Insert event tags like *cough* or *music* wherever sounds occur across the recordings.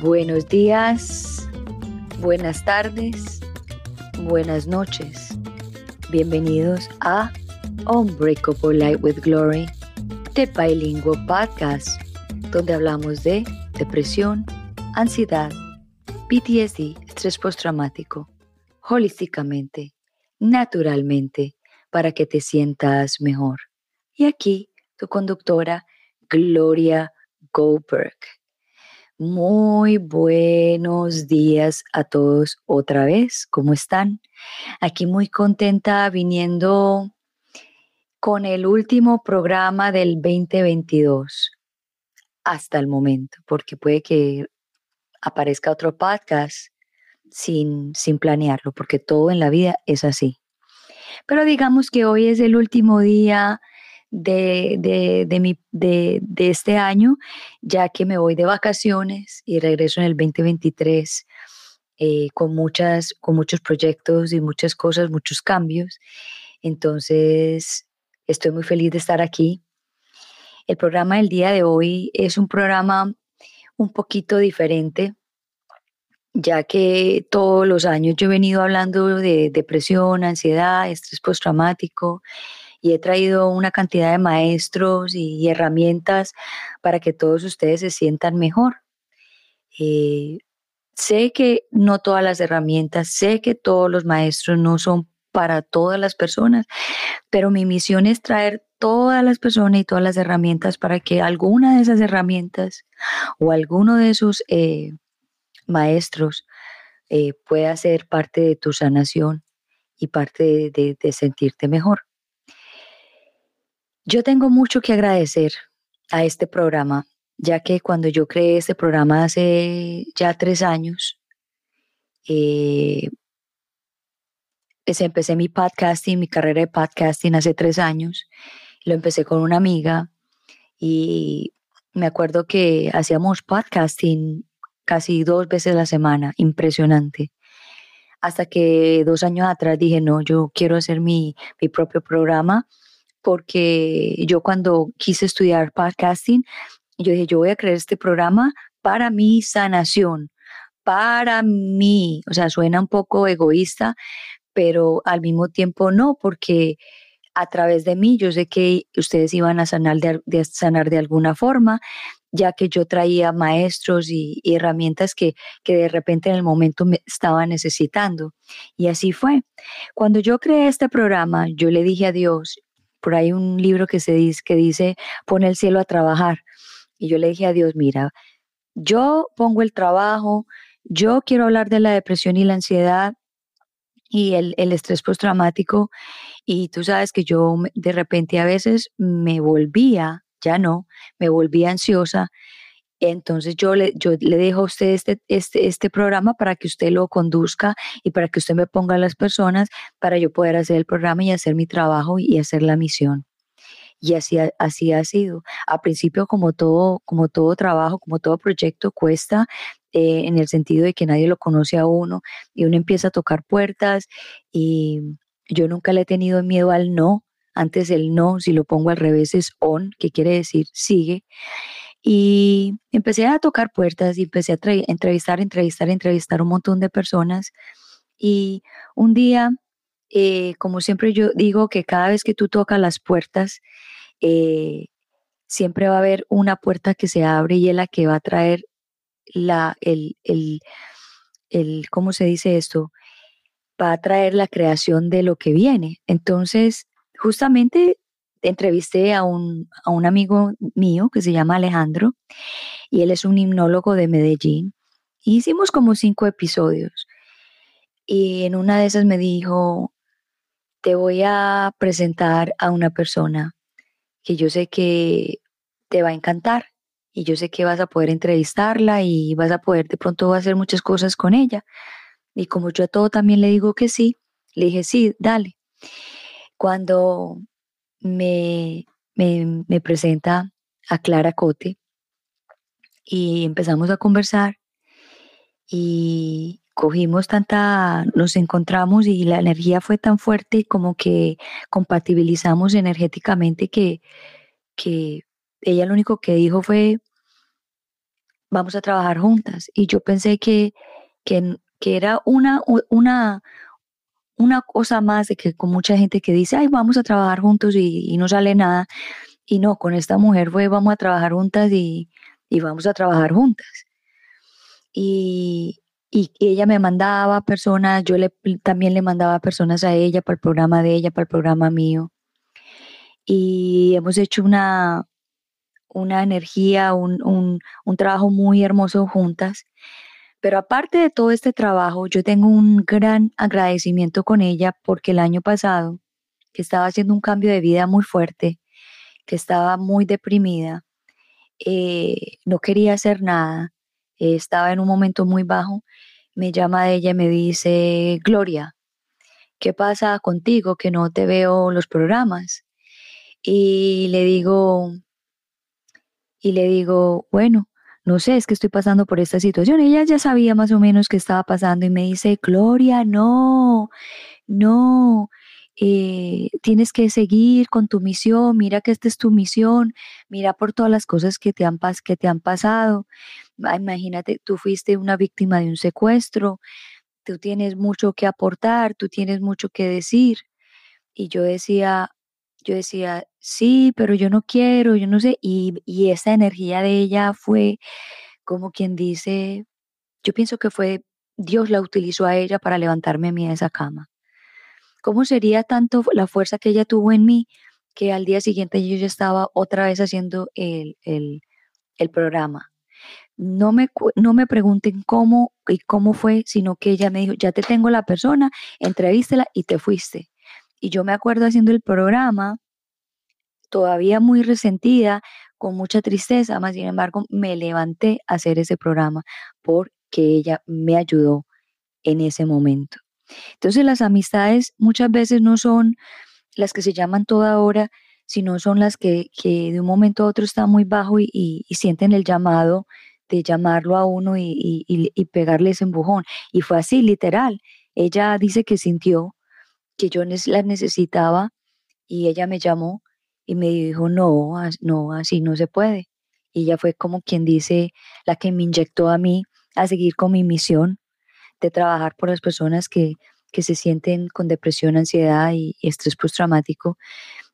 Buenos días, buenas tardes, buenas noches. Bienvenidos a Unbreakable Light with Glory, The Bilingual Podcast, donde hablamos de depresión, ansiedad, PTSD, estrés postraumático, holísticamente, naturalmente, para que te sientas mejor. Y aquí tu conductora, Gloria Goldberg. Muy buenos días a todos otra vez. ¿Cómo están? Aquí muy contenta viniendo con el último programa del 2022 hasta el momento, porque puede que aparezca otro podcast sin, sin planearlo, porque todo en la vida es así. Pero digamos que hoy es el último día de, de, mi, de, de, este año, ya que me voy de vacaciones y regreso en el 2023 eh, con, muchas, con muchos proyectos y muchas cosas, muchos cambios. Entonces, estoy muy feliz de estar aquí. El programa del día de hoy es un programa un poquito diferente, ya que todos los años yo he venido hablando de depresión, ansiedad, estrés postraumático y he traído una cantidad de maestros y, herramientas para que todos ustedes se sientan mejor. Eh, sé que no todas las herramientas, sé que todos los maestros no son para todas las personas, pero mi misión es traer todas las personas y todas las herramientas para que alguna de esas herramientas o alguno de sus eh, maestros eh, pueda ser parte de tu sanación y parte de sentirte mejor. Yo tengo mucho que agradecer a este programa, ya que cuando yo creé este programa hace ya tres años, eh, pues empecé mi podcasting, mi carrera de podcasting hace tres años. Lo empecé con una amiga y me acuerdo que hacíamos podcasting casi dos veces a la semana, impresionante. Hasta que dos años atrás dije, no, yo quiero hacer mi, mi propio programa porque yo cuando quise estudiar podcasting, yo dije, yo voy a crear este programa para mi sanación, para mí. O sea, suena un poco egoísta, pero al mismo tiempo no, porque a través de mí yo sé que ustedes iban a sanar de, sanar de alguna forma, ya que yo traía maestros y, herramientas que, que de repente en el momento me estaba necesitando. Y así fue. Cuando yo creé este programa, yo le dije a Dios, por ahí un libro que se dice, que dice, pone el cielo a trabajar. Y yo le dije a Dios, mira, yo pongo el trabajo, yo quiero hablar de la depresión y la ansiedad y el, el estrés postraumático. Y tú sabes que yo de repente a veces me volvía, ya no, me volvía ansiosa entonces yo le, yo le dejo a usted este, este, este programa para que usted lo conduzca y para que usted me ponga a las personas para yo poder hacer el programa y hacer mi trabajo y hacer la misión. Y así, así ha sido. A principio, como todo, como todo trabajo, como todo proyecto, cuesta eh, en el sentido de que nadie lo conoce a uno y uno empieza a tocar puertas y yo nunca le he tenido miedo al no. Antes el no, si lo pongo al revés, es on, que quiere decir sigue. Y empecé a tocar puertas y empecé a entrevistar, entrevistar, entrevistar un montón de personas. Y un día, eh, como siempre yo digo que cada vez que tú tocas las puertas, eh, siempre va a haber una puerta que se abre y es la que va a traer la, el, el, el, ¿cómo se dice esto? Va a traer la creación de lo que viene. Entonces, justamente entrevisté a un, a un amigo mío que se llama Alejandro y él es un himnólogo de Medellín. hicimos como cinco episodios y en una de esas me dijo, te voy a presentar a una persona que yo sé que te va a encantar y yo sé que vas a poder entrevistarla y vas a poder de pronto hacer muchas cosas con ella. Y como yo a todo también le digo que sí, le dije, sí, dale. Cuando me, me, presenta a Clara Cote y empezamos a conversar y cogimos tanta, nos encontramos y la energía fue tan fuerte como que compatibilizamos energéticamente que, que ella lo único que dijo fue, vamos a trabajar juntas. Y yo pensé que, que, que era una, una, una cosa más de que con mucha gente que dice, ay, vamos a trabajar juntos y, no sale nada. Y no, con esta mujer fue, vamos a trabajar juntas y, y vamos a trabajar juntas. Y, y ella me mandaba personas, yo le, también le mandaba personas a ella para el programa de ella, para el programa mío. Y hemos hecho una, una energía, un, un, un trabajo muy hermoso juntas. Pero aparte de todo este trabajo, yo tengo un gran agradecimiento con ella porque el año pasado, que estaba haciendo un cambio de vida muy fuerte, que estaba muy deprimida, eh, no quería hacer nada, eh, estaba en un momento muy bajo, me llama ella y me dice, Gloria, ¿qué pasa contigo que no te veo los programas? Y le digo, y le digo, bueno, no sé, es que estoy pasando por esta situación. Ella ya sabía más o menos qué estaba pasando y me dice, Gloria, no, no, eh, tienes que seguir con tu misión, mira que esta es tu misión, mira por todas las cosas que te han, que te han pasado. Imagínate, tú fuiste una víctima de un secuestro, tú tienes mucho que aportar, tú tienes mucho que decir. Y yo decía, yo decía, sí, pero yo no quiero, yo no sé. Y, y esa energía de ella fue como quien dice, yo pienso que fue Dios la utilizó a ella para levantarme a mí de esa cama. ¿Cómo sería tanto la fuerza que ella tuvo en mí que al día siguiente yo ya estaba otra vez haciendo el, programa? No me, no me pregunten cómo y cómo fue, sino que ella me dijo, ya te tengo la persona, entrevístela y te fuiste. Y yo me acuerdo haciendo el programa, todavía muy resentida, con mucha tristeza, más sin embargo me levanté a hacer ese programa porque ella me ayudó en ese momento. Entonces las amistades muchas veces no son las que se llaman toda hora, sino son las que, de un momento a otro están muy bajo y, sienten el llamado de llamarlo a uno y, y, pegarle ese empujón. Y fue así, literal. Ella dice que sintió que yo la necesitaba y ella me llamó y me dijo, no, no, así no se puede. Y ella fue como quien dice, la que me inyectó a mí a seguir con mi misión de trabajar por las personas que, se sienten con depresión, ansiedad y, estrés postraumático.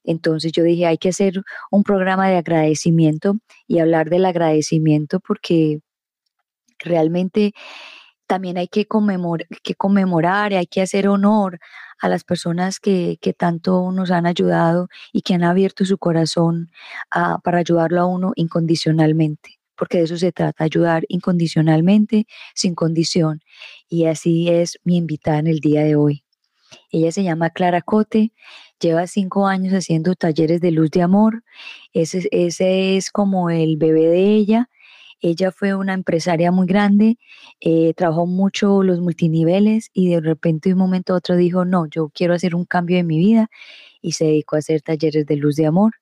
Entonces yo dije, hay que hacer un programa de agradecimiento y hablar del agradecimiento porque realmente también hay que, conmemorar, y hay que hacer honor a las personas que, tanto nos han ayudado y que han abierto su corazón para ayudarlo a uno incondicionalmente porque de eso se trata, ayudar incondicionalmente, sin condición. Y así es mi invitada en el día de hoy. Ella se llama Clara Cote, lleva cinco años haciendo talleres de luz de amor. Ese, ese es como el bebé de ella. Ella fue una empresaria muy grande, eh, trabajó mucho los multiniveles y de repente de un momento a otro dijo, no, yo quiero hacer un cambio en mi vida y se dedicó a hacer talleres de luz de amor.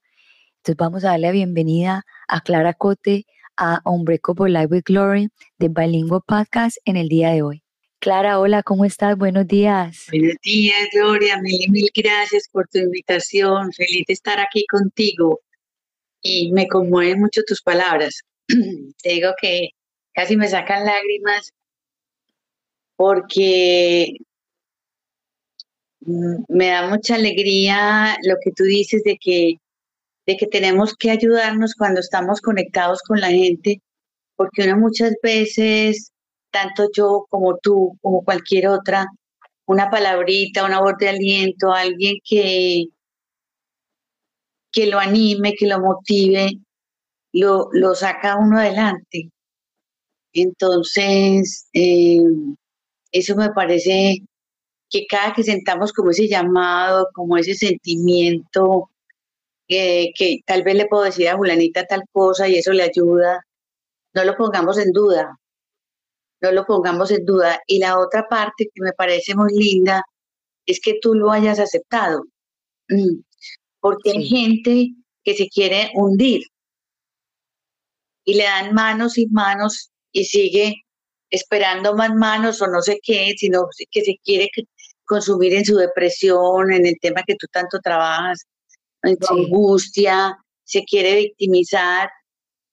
Entonces vamos a darle la bienvenida a Clara Cote a Unbreakable Live with Glory de Bilingual Podcast en el día de hoy. Clara, hola, ¿cómo estás? Buenos días. Buenos días, Gloria. Mil y mil gracias por tu invitación. Feliz de estar aquí contigo. Y me conmueven mucho tus palabras. *clears throat* Te digo que casi me sacan lágrimas porque mm, me da mucha alegría lo que tú dices de que de que tenemos que ayudarnos cuando estamos conectados con la gente, porque uno muchas veces, tanto yo como tú, como cualquier otra, una palabrita, una voz de aliento, alguien que, que lo anime, que lo motive, lo, lo saca uno adelante. Entonces, eh, eso me parece que cada que sentamos como ese llamado, como ese sentimiento que tal vez le puedo decir a Julanita tal cosa y eso le ayuda, no lo pongamos en duda, no lo pongamos en duda. Y la otra parte que me parece muy linda es que tú lo hayas aceptado, *clears throat* porque hay gente que se quiere hundir y le dan manos y manos y sigue esperando más manos o no sé qué, sino que se quiere consumir en su depresión, en el tema que tú tanto trabajas, angustia, se quiere victimizar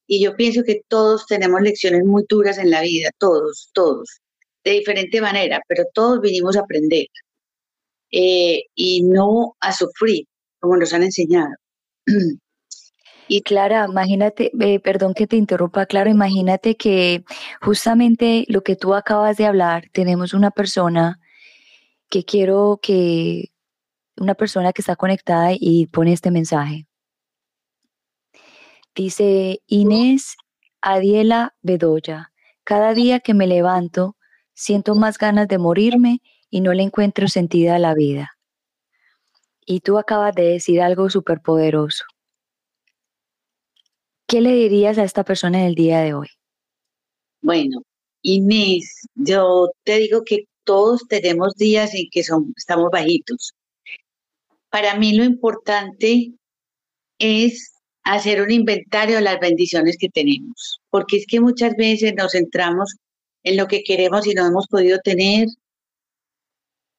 Y yo pienso que todos tenemos lecciones muy duras en la vida, todos, todos, de diferente manera, pero todos vinimos a aprender eh, y no a sufrir, como nos han enseñado. *clears throat* Y Clara, imagínate, eh, perdón que te interrumpa, Clara, imagínate que justamente lo que tú acabas de hablar, tenemos una persona que quiero que, una persona que está conectada y pone este mensaje. Dice Inés Adiela Bedoya, cada día que me levanto siento más ganas de morirme y no le encuentro sentido a la vida. Y tú acabas de decir algo súper poderoso. ¿Qué le dirías a esta persona en el día de hoy? Bueno, Inés, yo te digo que todos tenemos días en que son, estamos bajitos. Para mí lo importante es hacer un inventario de las bendiciones que tenemos, porque es que muchas veces nos centramos en lo que queremos y no hemos podido tener,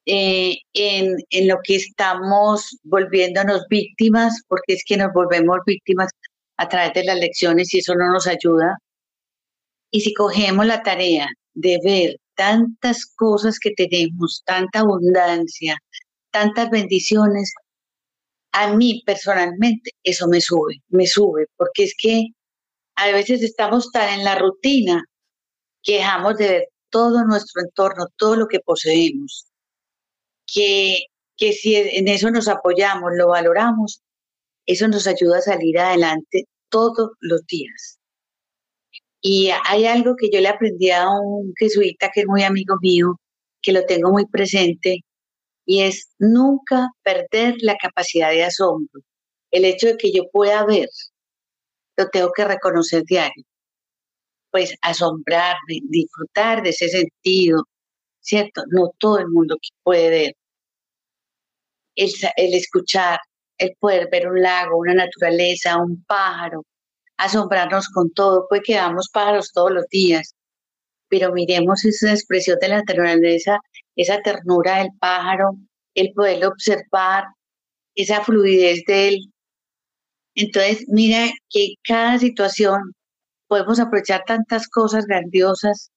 eh, en, en lo que estamos volviéndonos víctimas, porque es que nos volvemos víctimas a través de las lecciones y eso no nos ayuda. Y si cogemos la tarea de ver tantas cosas que tenemos, tanta abundancia, tantas bendiciones, a mí personalmente eso me sube, me sube, porque es que a veces estamos tan en la rutina que dejamos de ver todo nuestro entorno, todo lo que poseemos, que, que si en eso nos apoyamos, lo valoramos, eso nos ayuda a salir adelante todos los días. Y hay algo que yo le aprendí a un jesuita que es muy amigo mío, que lo tengo muy presente, y es nunca perder la capacidad de asombro. El hecho de que yo pueda ver, lo tengo que reconocer diario. Pues asombrarme, disfrutar de ese sentido, ¿cierto? No todo el mundo puede ver. El, el escuchar, el poder ver un lago, una naturaleza, un pájaro, asombrarnos con todo, pues que pájaros todos los días, pero miremos esa expresión de la naturaleza, esa ternura del pájaro, el poder observar, esa fluidez de él. Entonces, mira que cada situación podemos aprovechar tantas cosas grandiosas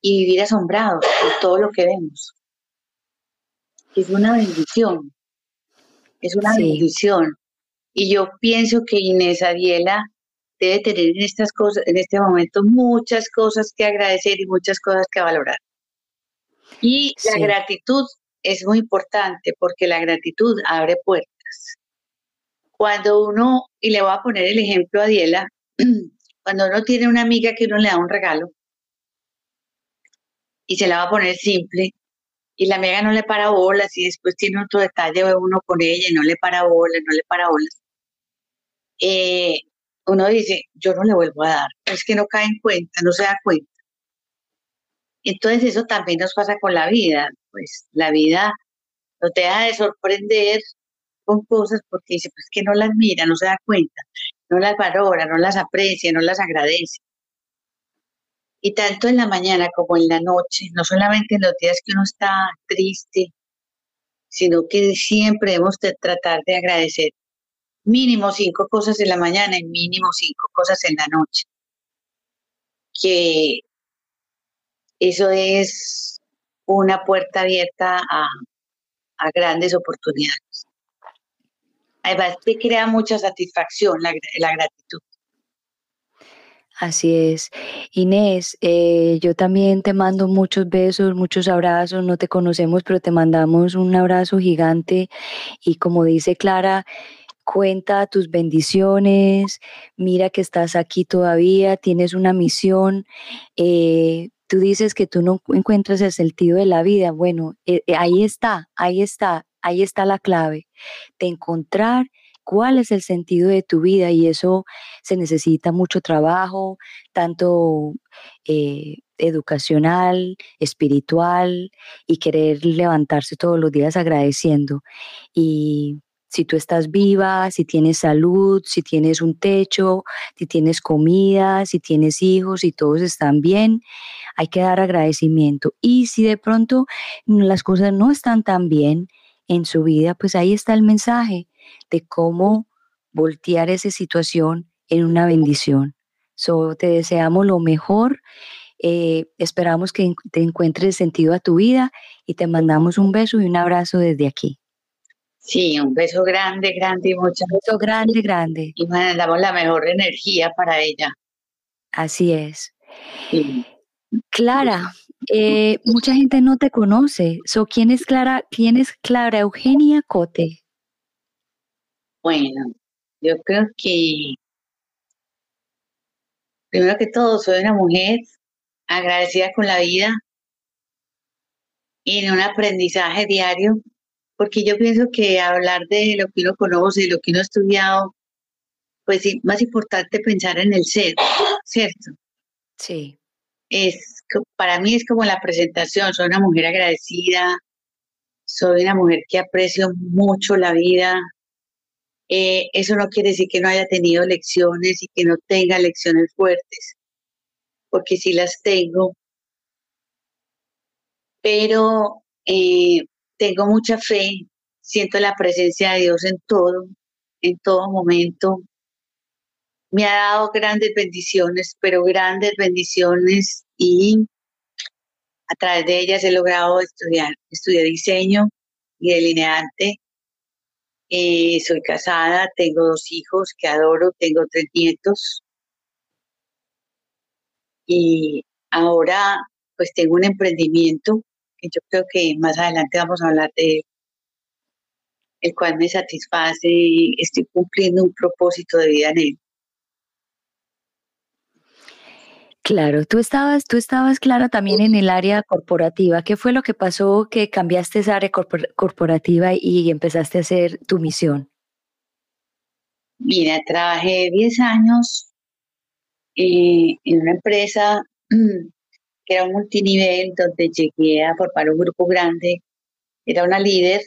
y vivir asombrados por todo lo que vemos. Es una bendición. Es una bendición. Y yo pienso que Inés Adiela debe tener en estas cosas, en este momento, muchas cosas que agradecer y muchas cosas que valorar. Y la gratitud es muy importante porque la gratitud abre puertas. Cuando uno, y le voy a poner el ejemplo a Diela, *clears throat* cuando uno tiene una amiga que uno le da un regalo y se la va a poner simple, y la amiga no le para bolas y después tiene otro detalle uno con ella y no le para bolas, no le para bolas. Eh, uno dice, yo no le vuelvo a dar, es que no cae en cuenta, no se da cuenta. Entonces eso también nos pasa con la vida, pues la vida no te deja de sorprender con cosas porque dice, pues que no las mira, no se da cuenta, no las valora, no las aprecia, no las agradece. Y tanto en la mañana como en la noche, no solamente en los días que uno está triste, sino que siempre debemos de tratar de agradecer mínimo cinco cosas en la mañana y mínimo cinco cosas en la noche. Que eso es una puerta abierta a, grandes oportunidades. Además, te crea mucha satisfacción la, la gratitud. Así es. Inés, eh, yo también te mando muchos besos, muchos abrazos. No te conocemos, pero te mandamos un abrazo gigante. Y como dice Clara, cuenta tus bendiciones, mira que estás aquí todavía, tienes una misión. Eh, tú dices que tú no encuentras el sentido de la vida. Bueno, eh, ahí está, ahí está, ahí está la clave de encontrar cuál es el sentido de tu vida y eso se necesita mucho trabajo, tanto eh, educacional, espiritual y querer levantarse todos los días agradeciendo. Y si tú estás viva, si tienes salud, si tienes un techo, si tienes comida, si tienes hijos, y todos están bien, hay que dar agradecimiento. Y si de pronto las cosas no están tan bien en su vida, pues ahí está el mensaje de cómo voltear esa situación en una bendición. So, te deseamos lo mejor. Eh, esperamos que te encuentres sentido a tu vida y te mandamos un beso y un abrazo desde aquí. Sí, un beso grande, grande y mucho. Un beso grande, grande. Y mandamos la mejor energía para ella. Así es. Clara, eh, mucha gente no te conoce. So, ¿quién, es Clara, ¿Quién es Clara Eugenia Cote? Bueno, yo creo que primero que todo soy una mujer agradecida con la vida y en un aprendizaje diario, porque yo pienso que hablar de lo que uno conoce, de lo que uno ha estudiado, pues sí, más importante pensar en el ser, ¿cierto? Sí. Es, para mí es como la presentación, soy una mujer agradecida, soy una mujer que aprecio mucho la vida. Eh, eso no quiere decir que no haya tenido lecciones y que no tenga lecciones fuertes, porque sí las tengo, pero eh, tengo mucha fe, siento la presencia de Dios en todo, en todo momento. Me ha dado grandes bendiciones, pero grandes bendiciones y a través de ellas he logrado estudiar, estudiar diseño y delineante. Eh, soy casada, tengo dos hijos que adoro, tengo tres nietos. Y ahora pues tengo un emprendimiento que yo creo que más adelante vamos a hablar de él, el cual me satisface estoy cumpliendo un propósito de vida en él. Claro, tú estabas, tú estabas clara también en el área corporativa. ¿Qué fue lo que pasó que cambiaste esa área corporativa y empezaste a hacer tu misión? Mira, trabajé 10 años eh, en una empresa *clears throat* que era un multinivel donde llegué a formar un grupo grande. Era una líder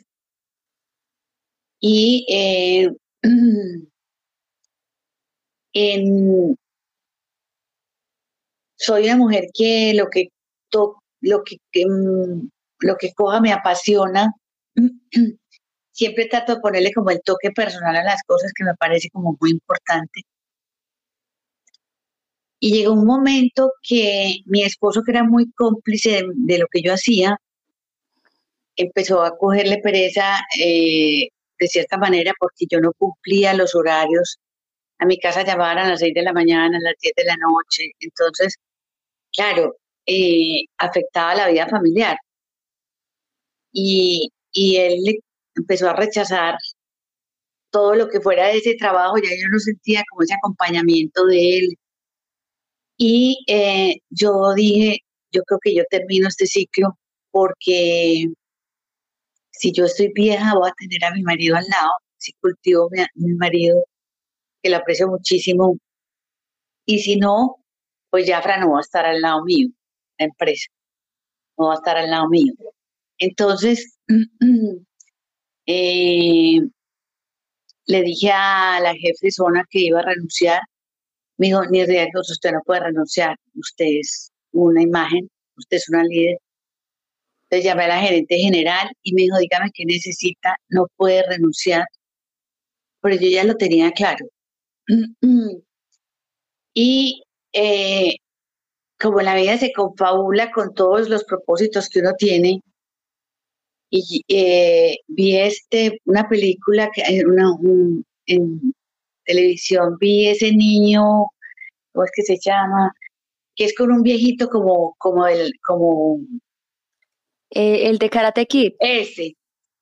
y eh, *clears throat* en, soy una mujer que lo que lo que, mm, lo que coja me apasiona. *clears throat* Siempre trato de ponerle como el toque personal a las cosas que me parece como muy importante. Y llegó un momento que mi esposo, que era muy cómplice de, lo que yo hacía, empezó a cogerle pereza eh, de cierta manera porque yo no cumplía los horarios. A mi casa llamaban a las 6 de la mañana, a las 10 de la noche. Entonces, claro, eh, afectaba la vida familiar. Y, y él empezó a rechazar todo lo que fuera de ese trabajo, ya yo no sentía como ese acompañamiento de él. Y eh, yo dije, yo creo que yo termino este ciclo porque si yo estoy vieja voy a tener a mi marido al lado, si cultivo a mi marido, que lo aprecio muchísimo, y si no, pues Jafra no va a estar al lado mío, la empresa, no va a estar al lado mío. Entonces, *clears throat* eh, le dije a la jefe de zona que iba a renunciar. Me dijo, ni riesgos, usted no puede renunciar. Usted es una imagen, usted es una líder. Entonces llamé a la gerente general y me dijo, dígame qué necesita, no puede renunciar. Pero yo ya lo tenía claro. *clears throat* y eh, como la vida se confabula con todos los propósitos que uno tiene, y eh, vi este, una película que una, en televisión, vi ese niño, ¿cómo es que se llama? Que es con un viejito como, como el, como eh, el de Karate Kid. Ese,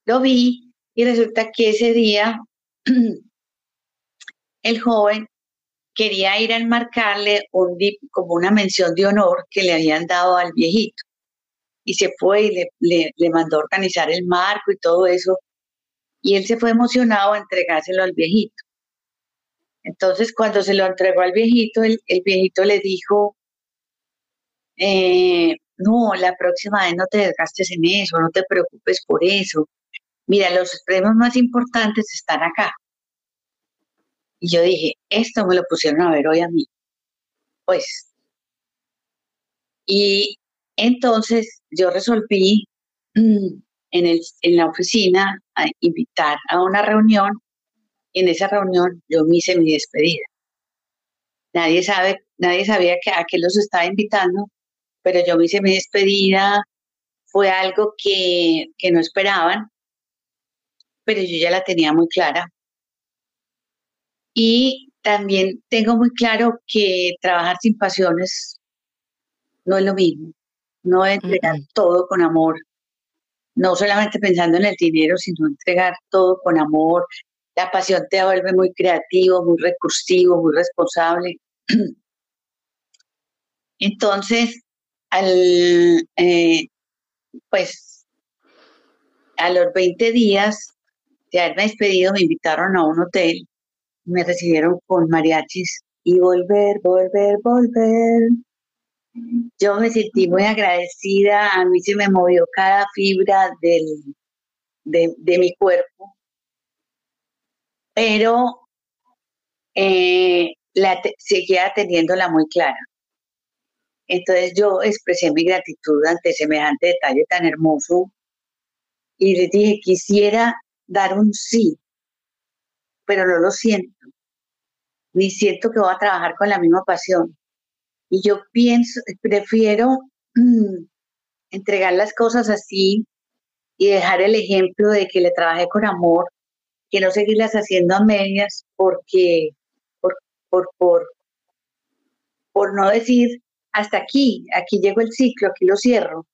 lo vi y resulta que ese día *clears throat* el joven quería ir a enmarcarle un, como una mención de honor que le habían dado al viejito. Y se fue y le, mandó a organizar el marco y todo eso. Y él se fue emocionado a entregárselo al viejito. Entonces, cuando se lo entregó al viejito, el, viejito le dijo, eh, no, la próxima vez no te desgastes en eso, no te preocupes por eso. Mira, los premios más importantes están acá. Y yo dije, esto me lo pusieron a ver hoy a mí. Pues. Y entonces yo resolví mm, en, el, en la oficina a invitar a una reunión. Y en esa reunión yo me hice mi despedida. Nadie sabe nadie sabía que, a qué los estaba invitando, pero yo me hice mi despedida, fue algo que, que no esperaban, pero yo ya la tenía muy clara. Y también tengo muy claro que trabajar sin pasiones no es lo mismo. No es entregar todo con amor, no solamente pensando en el dinero, sino entregar todo con amor. La pasión te vuelve muy creativo, muy recursivo, muy responsable. *clears throat* Entonces, al, eh, pues, a los 20 días de haberme despedido, me invitaron a un hotel, me recibieron con mariachis y volver, volver, volver. Yo me sentí muy agradecida, a mí se me movió cada fibra del, de, mi cuerpo, pero eh, la seguía teniéndola muy clara. Entonces yo expresé mi gratitud ante semejante detalle tan hermoso y les dije, quisiera dar un sí, pero no lo siento, ni siento que voy a trabajar con la misma pasión. Y yo pienso, prefiero mm, entregar las cosas así y dejar el ejemplo de que le trabajé con amor, que no seguirlas haciendo a medias porque, por, por, por, por no decir hasta aquí, aquí llegó el ciclo, aquí lo cierro.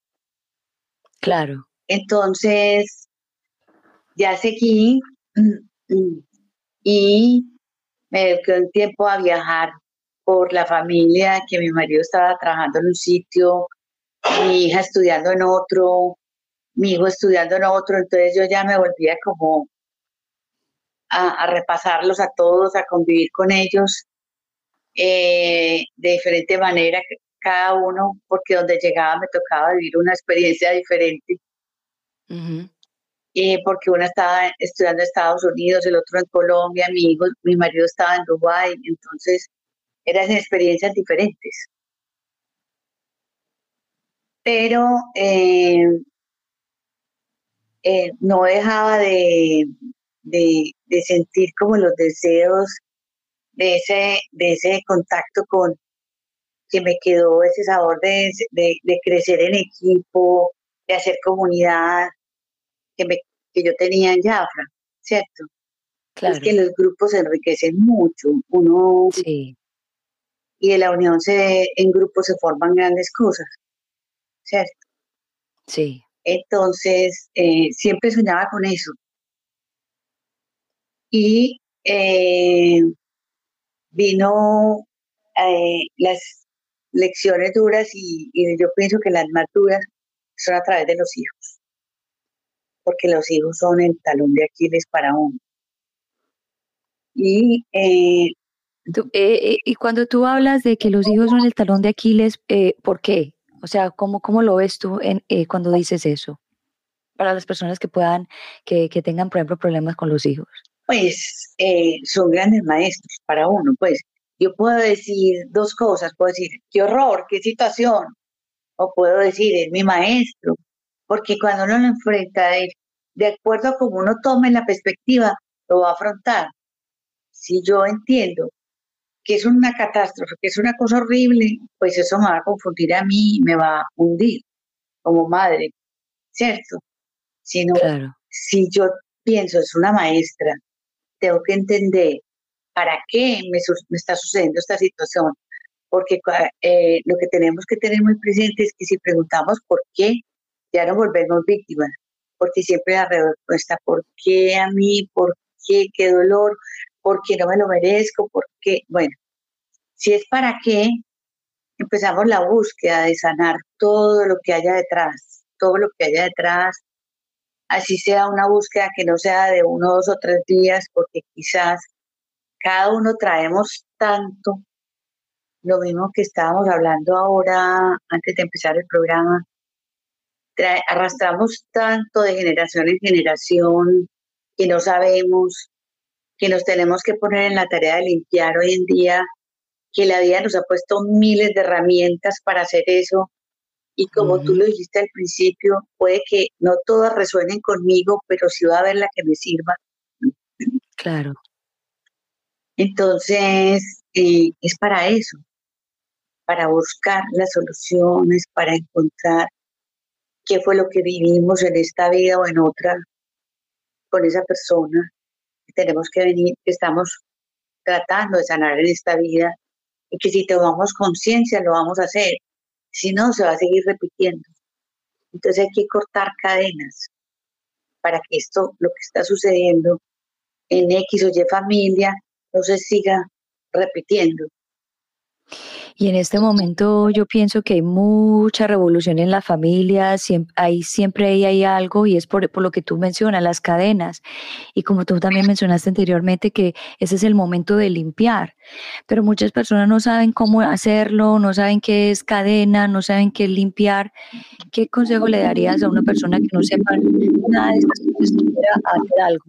Claro. Entonces, ya seguí y me dediqué un tiempo a viajar por la familia, que mi marido estaba trabajando en un sitio, mi hija estudiando en otro, mi hijo estudiando en otro, entonces yo ya me volvía como a, repasarlos a todos, a convivir con ellos eh, de diferente manera, cada uno, porque donde llegaba me tocaba vivir una experiencia diferente. Eh, porque uno estaba estudiando en Estados Unidos, el otro en Colombia, mi hijo, mi marido estaba en Dubái, entonces eran experiencias diferentes. Pero eh, eh, no dejaba de, de, sentir como los deseos de ese, de ese contacto con, que me quedó ese sabor de, de, crecer en equipo, de hacer comunidad, que, me, que yo tenía en Jafra, ¿cierto? Claro. Es que los grupos se enriquecen mucho, uno... Sí. Y de la unión se, en grupos se forman grandes cosas, ¿cierto? Sí. Entonces, eh, siempre soñaba con eso. Y eh, vino eh, las lecciones duras y, yo pienso que las más duras son a través de los hijos, porque los hijos son el talón de Aquiles para uno. Y, eh, eh, eh, y cuando tú hablas de que los hijos son el talón de Aquiles, ¿por qué? O sea, ¿cómo, cómo lo ves tú en, cuando dices eso? Para las personas que puedan, que, que tengan, por ejemplo, problemas con los hijos. Pues son grandes maestros para uno, pues yo puedo decir dos cosas, puedo decir, qué horror, qué situación, o puedo decir, es mi maestro, porque cuando uno lo enfrenta, de acuerdo a cómo uno tome la perspectiva, lo va a afrontar. Si yo entiendo que es una catástrofe, que es una cosa horrible, pues eso me va a confundir a mí, me va a hundir como madre, ¿cierto? Si, si yo pienso, es una maestra, tengo que entender ¿para qué me, está sucediendo esta situación? Porque eh, lo que tenemos que tener muy presente es que si preguntamos por qué, ya nos volvemos víctimas, porque siempre la respuesta, ¿por qué a mí? ¿Por qué? ¿Qué dolor? ¿Por qué no me lo merezco? ¿Por qué? Bueno, si es para qué, empezamos la búsqueda de sanar todo lo que haya detrás, todo lo que haya detrás, así sea una búsqueda que no sea de uno, dos o tres días, porque quizás cada uno traemos tanto, lo mismo que estábamos hablando ahora antes de empezar el programa, arrastramos tanto de generación en generación que no sabemos, que nos tenemos que poner en la tarea de limpiar hoy en día, que la vida nos ha puesto miles de herramientas para hacer eso. Y como tú lo dijiste al principio, puede que no todas resuenen conmigo, pero sí va a haber la que me sirva. Claro. Entonces, eh, es para eso. para buscar las soluciones, para encontrar qué fue lo que vivimos en esta vida o en otra con esa persona. Tenemos que venir, estamos tratando de sanar en esta vida y que si tomamos conciencia lo vamos a hacer. Si no, se va a seguir repitiendo. Entonces hay que cortar cadenas para que esto, lo que está sucediendo en X o Y familia, no se siga repitiendo. Y en este momento yo pienso que hay mucha revolución en la familia, siempre, hay, siempre hay, algo y es por, por, lo que tú mencionas, las cadenas. Y como tú también mencionaste anteriormente, que ese es el momento de limpiar. Pero muchas personas no saben cómo hacerlo, no saben qué es cadena, no saben qué es limpiar. ¿Qué consejo le darías a una persona que no sepa nada de estas cosas hacer algo?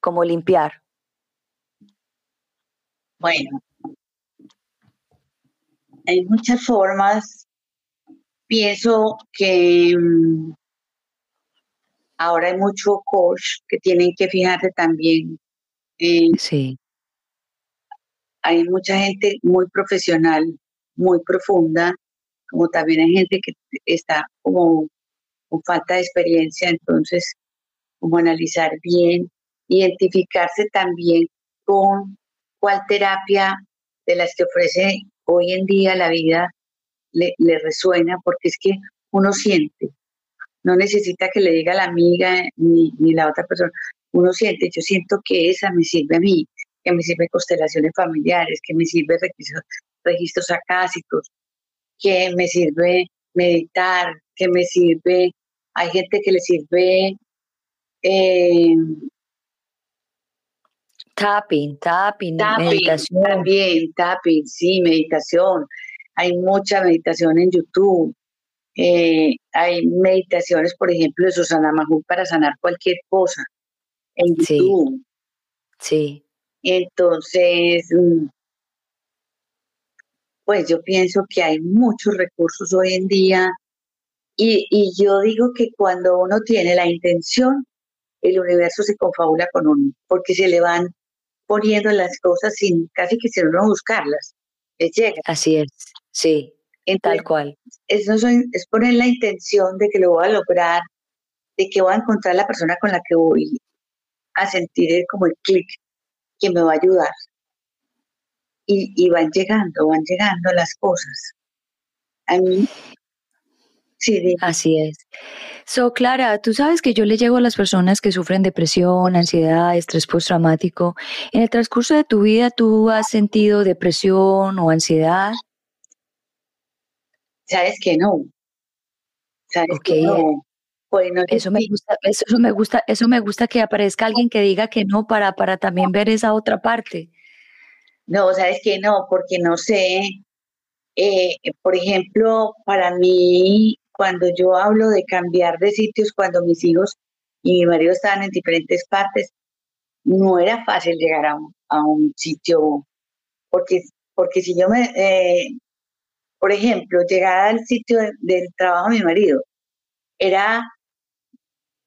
Como limpiar. Bueno, hay muchas formas. Pienso que mm, ahora hay mucho coach que tienen que fijarse también. sí. Hay mucha gente muy profesional, muy profunda, como también hay gente que está como con falta de experiencia, entonces como analizar bien, identificarse también con cuál terapia de las que ofrece hoy en día la vida le, resuena porque es que uno siente, no necesita que le diga la amiga ni, la otra persona, uno siente, yo siento que esa me sirve a mí, que me sirve constelaciones familiares, que me sirve registros, registros acásicos, que me sirve meditar, que me sirve, hay gente que le sirve eh, Tapping, tapping, meditación. También, tapping, sí, meditación. Hay mucha meditación en YouTube. Eh, hay meditaciones, por ejemplo, de Susana Majú para sanar cualquier cosa en YouTube. Sí. Entonces, mm, pues yo pienso que hay muchos recursos hoy en día y, y yo digo que cuando uno tiene la intención, el universo se confabula con uno, porque se le van poniendo las cosas sin casi que se uno buscarlas. Les llega. Así es, sí, tal cual. Eso es poner la intención de que lo voy a lograr, de que voy a encontrar la persona con la que voy a sentir como el clic que me va a ayudar. Y, y van llegando, van llegando las cosas. A mí Sí, Así es. So, Clara, tú sabes que yo le llego a las personas que sufren depresión, ansiedad, estrés postraumático. ¿En el transcurso de tu vida tú has sentido depresión o ansiedad? Sabes que no. Sabes que no. eso me gusta, eso, me gusta, eso me gusta que aparezca alguien que diga que no para, para también ver esa otra parte. No, sabes que no, porque no sé. Eh, por ejemplo, para mí cuando yo hablo de cambiar de sitios, cuando mis hijos y mi marido estaban en diferentes partes, no era fácil llegar a un, sitio, porque, porque si yo me, eh, por ejemplo, llegar al sitio del trabajo de mi marido, era,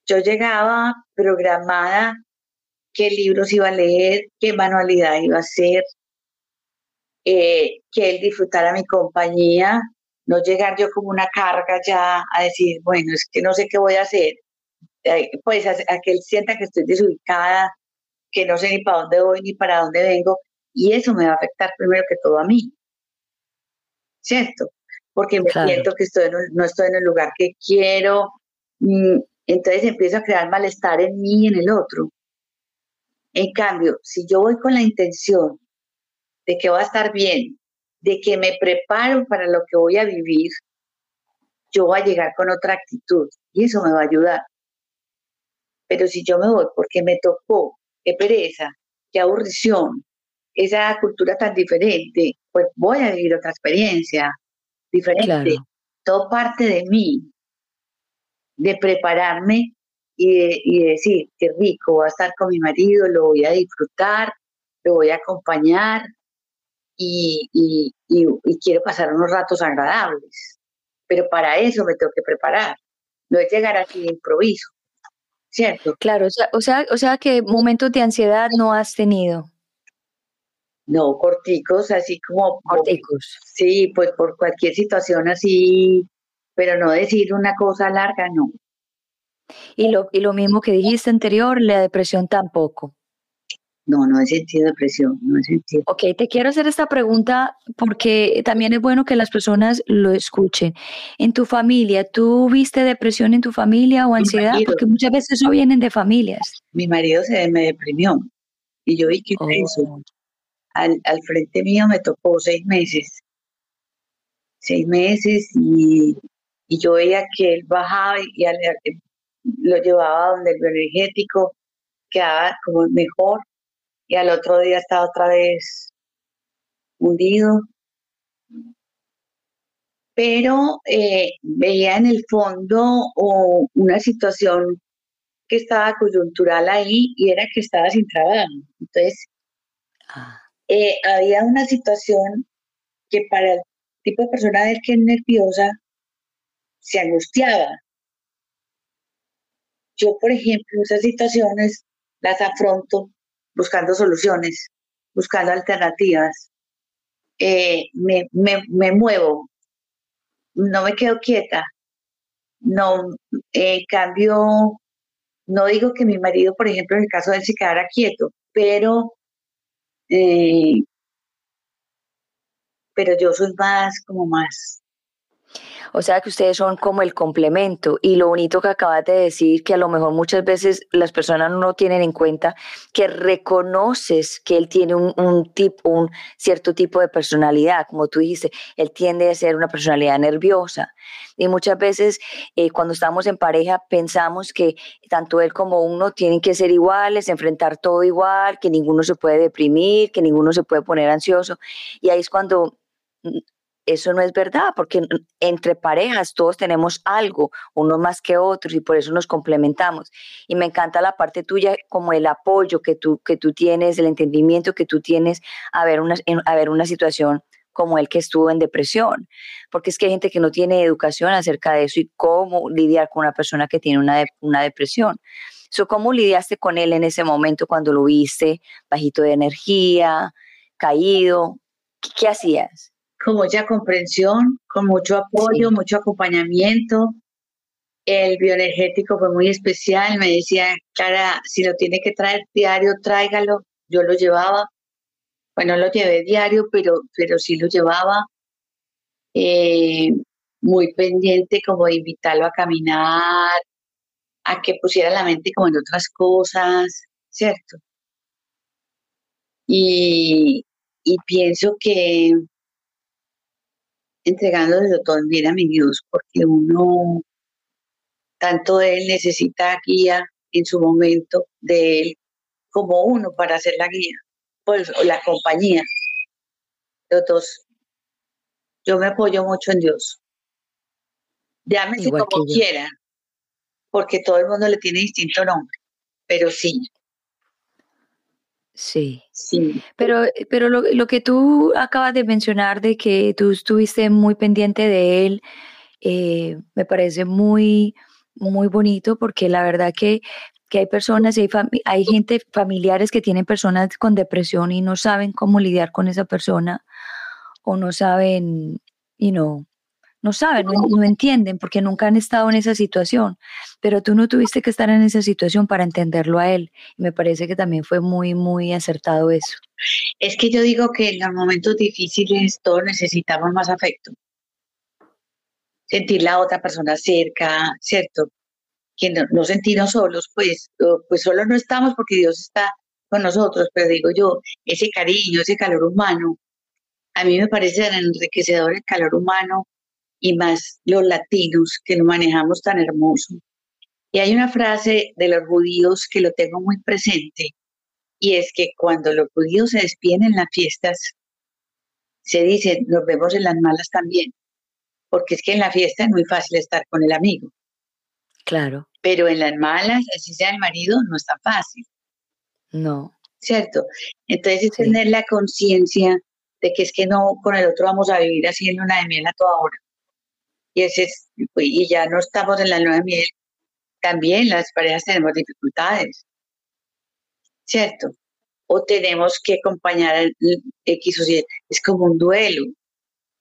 yo llegaba programada qué libros iba a leer, qué manualidad iba a hacer, eh, que él disfrutara mi compañía, no llegar yo como una carga ya a decir, bueno, es que no sé qué voy a hacer, pues a, que él sienta que estoy desubicada, que no sé ni para dónde voy ni para dónde vengo, y eso me va a afectar primero que todo a mí, ¿cierto? Porque me siento que estoy no estoy en el lugar que quiero, mm, entonces empiezo a crear malestar en mí y en el otro. En cambio, si yo voy con la intención de que va a estar bien, de que me preparo para lo que voy a vivir, yo voy a llegar con otra actitud y eso me va a ayudar. Pero si yo me voy porque me tocó, qué pereza, qué aburrición, esa cultura tan diferente, pues voy a vivir otra experiencia diferente. Todo parte de mí, de prepararme y de, y decir, qué rico, voy a estar con mi marido, lo voy a disfrutar, lo voy a acompañar, y, quiero pasar unos ratos agradables. Pero para eso me tengo que preparar. No es llegar aquí de improviso. ¿Cierto? Claro, o sea, o sea, o sea que momentos de ansiedad no has tenido. No, corticos, así como... Corticos. sí, pues por cualquier situación así, pero no decir una cosa larga, no. Y lo, y lo mismo que dijiste anterior, la depresión tampoco. No, no he sentido depresión, no he sentido. Ok, te quiero hacer esta pregunta porque también es bueno que las personas lo escuchen. En tu familia, ¿tú viste depresión en tu familia o ansiedad? porque muchas veces eso vienen de familias. Mi marido se me deprimió y yo vi que oh. Al, al frente mío me tocó seis meses. Seis meses y, y yo veía que él bajaba y, lo llevaba donde el bioenergético quedaba como mejor y al otro día estaba otra vez hundido. Pero eh, veía en el fondo una situación que estaba coyuntural ahí y era que estaba sin trabajo. Entonces, ah. eh, había una situación que para el tipo de persona del que es nerviosa se angustiaba. Yo, por ejemplo, esas situaciones las afronto buscando soluciones, buscando alternativas. Eh, me, me, muevo, no me quedo quieta, no eh, cambio, no digo que mi marido, por ejemplo, en el caso de él se quedara quieto, pero, eh, pero yo soy más, como más o sea que ustedes son como el complemento y lo bonito que acabas de decir, que a lo mejor muchas veces las personas no tienen en cuenta que reconoces que él tiene un, tipo, un cierto tipo de personalidad, como tú dijiste, él tiende a ser una personalidad nerviosa. Y muchas veces eh, cuando estamos en pareja pensamos que tanto él como uno tienen que ser iguales, enfrentar todo igual, que ninguno se puede deprimir, que ninguno se puede poner ansioso. Y ahí es cuando eso no es verdad, porque entre parejas todos tenemos algo, unos más que otros, y por eso nos complementamos. Y me encanta la parte tuya, como el apoyo que tú, que tú tienes, el entendimiento que tú tienes a ver, una, a ver una situación como el que estuvo en depresión, porque es que hay gente que no tiene educación acerca de eso y cómo lidiar con una persona que tiene una, una depresión. So, ¿Cómo lidiaste con él en ese momento cuando lo viste bajito de energía, caído? qué hacías? Con mucha comprensión, con mucho apoyo, mucho acompañamiento. El bioenergético fue muy especial, me decía, Clara, si lo tiene que traer diario, tráigalo. Yo lo llevaba. Bueno, lo llevé diario, pero, pero sí lo llevaba. Eh, muy pendiente como de invitarlo a caminar, a que pusiera la mente como en otras cosas, ¿cierto? Y, y pienso que entregándole todo bien a mi Dios, porque uno, tanto Él necesita guía en su momento de Él, como uno para hacer la guía, pues la compañía. Los dos. Yo me apoyo mucho en Dios. Llámese como quiera, porque todo el mundo le tiene distinto nombre, pero sí, Sí. Sí. Pero, pero lo, lo, que tú acabas de mencionar de que tú estuviste muy pendiente de él, eh, me parece muy, muy bonito porque la verdad que, que hay personas, hay, hay gente, familiares que tienen personas con depresión y no saben cómo lidiar con esa persona o no saben, you know, no saben, no, entienden porque nunca han estado en esa situación, pero tú no tuviste que estar en esa situación para entenderlo a él. Y me parece que también fue muy, muy acertado eso. Es que yo digo que en los momentos difíciles todos necesitamos más afecto. Sentir la otra persona cerca, ¿cierto? Que no, sentirnos solos, pues, pues solo no estamos porque Dios está con nosotros, pero digo yo, ese cariño, ese calor humano, a mí me parece enriquecedor el calor humano y más los latinos que lo manejamos tan hermoso. Y hay una frase de los judíos que lo tengo muy presente y es que cuando los judíos se despiden en las fiestas, se dice, nos vemos en las malas también, porque es que en la fiesta es muy fácil estar con el amigo. Claro. Pero en las malas, así sea el marido, no es tan fácil. No. ¿Cierto? Entonces es tener la conciencia de que es que no con el otro vamos a vivir haciendo una de miel a toda hora y, ese pues, y ya no estamos en la nueva miel, también las parejas tenemos dificultades, ¿cierto? o tenemos que acompañar al X o Y. Es como un duelo.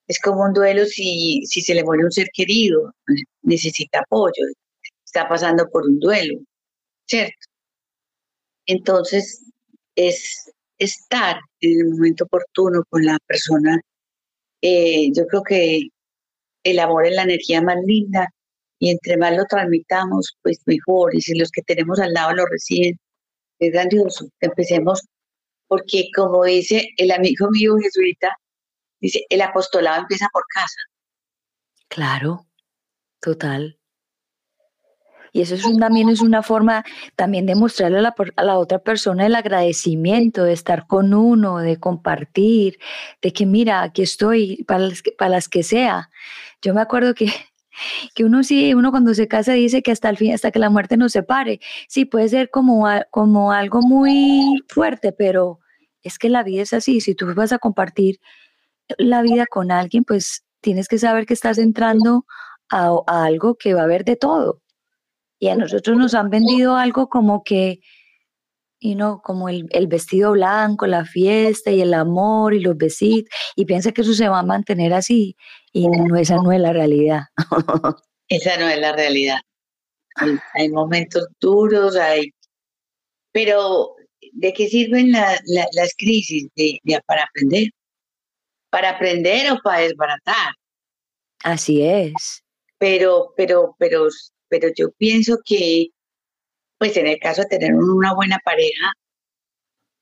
Es como un duelo si, si se le muere un ser querido, necesita apoyo, está pasando por un duelo, ¿cierto? Entonces, es estar en el momento oportuno con la persona. Eh, yo creo que el la energía más linda y entre más lo transmitamos, pues mejor. Y si los que tenemos al lado lo reciben, es grandioso. Empecemos, porque como dice el amigo mío jesuita, dice, el apostolado empieza por casa. Claro, total. Y eso es también es una forma también de mostrarle a la, a la, otra persona el agradecimiento, de estar con uno, de compartir, de que mira, aquí estoy para las, para las que sea. Yo me acuerdo que *laughs* que uno sí, uno cuando se casa dice que hasta el fin, hasta que la muerte nos separe. Sí, puede ser como, como algo muy fuerte, pero es que la vida es así. Si tú vas a compartir la vida con alguien, pues tienes que saber que estás entrando a, algo que va a haber de todo. Y a nosotros nos han vendido algo como que, y no, como el, el, vestido blanco, la fiesta y el amor y los besitos, y piensa que eso se va a mantener así. Y no, esa no es la realidad. esa no es la realidad. Hay, momentos duros, hay... Pero, ¿de qué sirven las crisis? De, para aprender. Para aprender o para desbaratar. Así es. Pero, pero, pero, pero yo pienso que, pues en el caso de tener una buena pareja,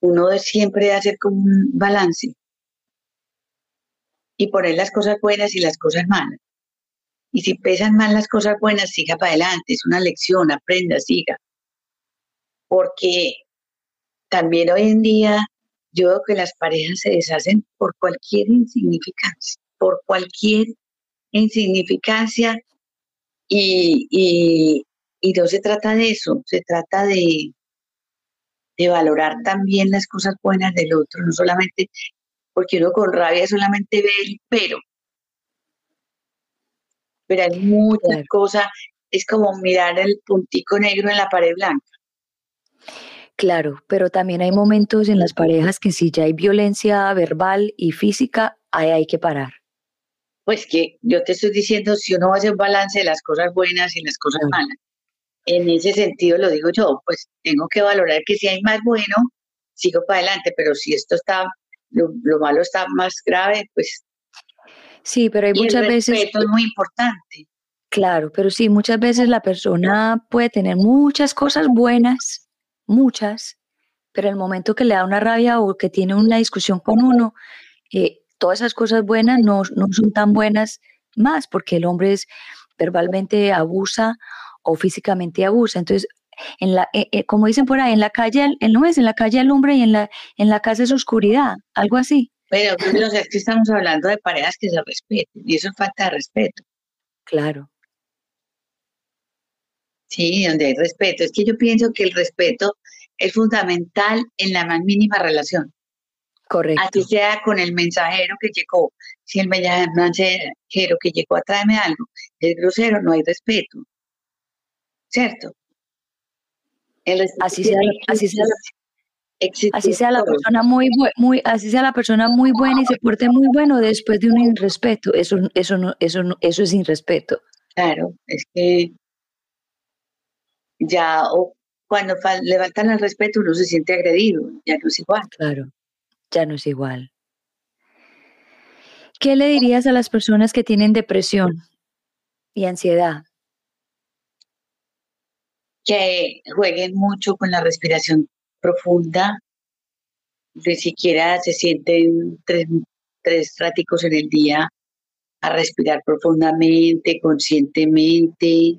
uno siempre debe hacer como un balance y poner las cosas buenas y las cosas malas. Y si pesan mal las cosas buenas, siga para adelante, es una lección, aprenda, siga. Porque también hoy en día yo veo que las parejas se deshacen por cualquier insignificancia, por cualquier insignificancia y, y, y no se trata de eso, se trata de, de valorar también las cosas buenas del otro, no solamente porque uno con rabia solamente ve el pero. Pero hay muchas cosas, es como mirar el puntico negro en la pared blanca. Claro, pero también hay momentos en las parejas que si ya hay violencia verbal y física, ahí hay que parar. Pues que yo te estoy diciendo, si uno hace un balance de las cosas buenas y las cosas malas, en ese sentido lo digo yo, pues tengo que valorar que si hay más bueno, sigo para adelante, pero si esto está lo, malo está más grave, pues... Sí, pero hay muchas el veces... es muy importante. Claro, pero sí, muchas veces la persona puede tener muchas cosas buenas, muchas, pero el momento que le da una rabia o que tiene una discusión con uno, eh, todas esas cosas buenas no, no son tan buenas más, porque el hombre es verbalmente abusa o físicamente abusa. Entonces, en la, eh, eh, como dicen por ahí, en la calle, no es en la calle hombre y en la, en la casa es oscuridad, algo así. Pero es que estamos hablando de parejas que se respeten y eso es falta de respeto. Claro. Sí, donde hay respeto. Es que yo pienso que el respeto es fundamental en la más mínima relación. Correcto. Así sea con el mensajero que llegó. Si el mensajero que llegó a traerme algo es grosero, no hay respeto. ¿Cierto? así sea, así sea así sea la persona muy muy así sea la persona muy buena y se porte muy bueno después de un irrespeto eso eso no eso no, eso es irrespeto claro es que ya o cuando levantan el respeto uno se siente agredido ya no es igual claro ya no es igual. ¿Qué le dirías a las personas que tienen depresión y ansiedad? que jueguen mucho con la respiración profunda, ni siquiera se sienten tres, tres raticos en el día a respirar profundamente, conscientemente,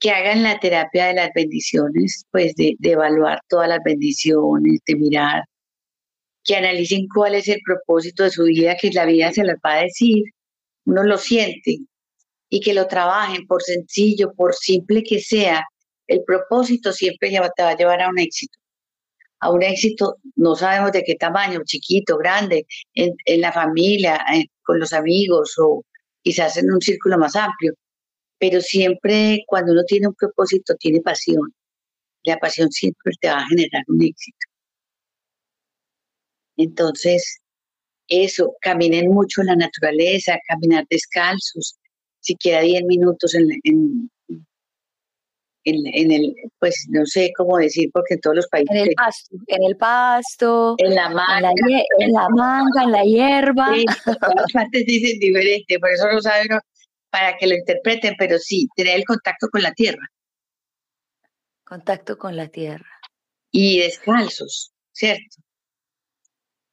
que hagan la terapia de las bendiciones, pues de, de, evaluar todas las bendiciones, de mirar, que analicen cuál es el propósito de su vida, que la vida se las va a decir, uno lo siente, y que lo trabajen por sencillo, por simple que sea, el propósito siempre te va a llevar a un éxito. A un éxito, no sabemos de qué tamaño, chiquito, grande, en, la familia, con los amigos o quizás en un círculo más amplio. Pero siempre cuando uno tiene un propósito, tiene pasión. La pasión siempre te va a generar un éxito. Entonces, eso, caminen mucho en la naturaleza, caminar descalzos, siquiera 10 minutos en, en, en, el, pues no sé cómo decir, porque en todos los países. En el pasto, en el pasto, en la manga, en la, manga, en la hierba. Sí, todas partes dicen diferente, por eso no saben para que lo interpreten, pero sí, tener el contacto con la tierra. Contacto con la tierra. Y descalzos, ¿cierto?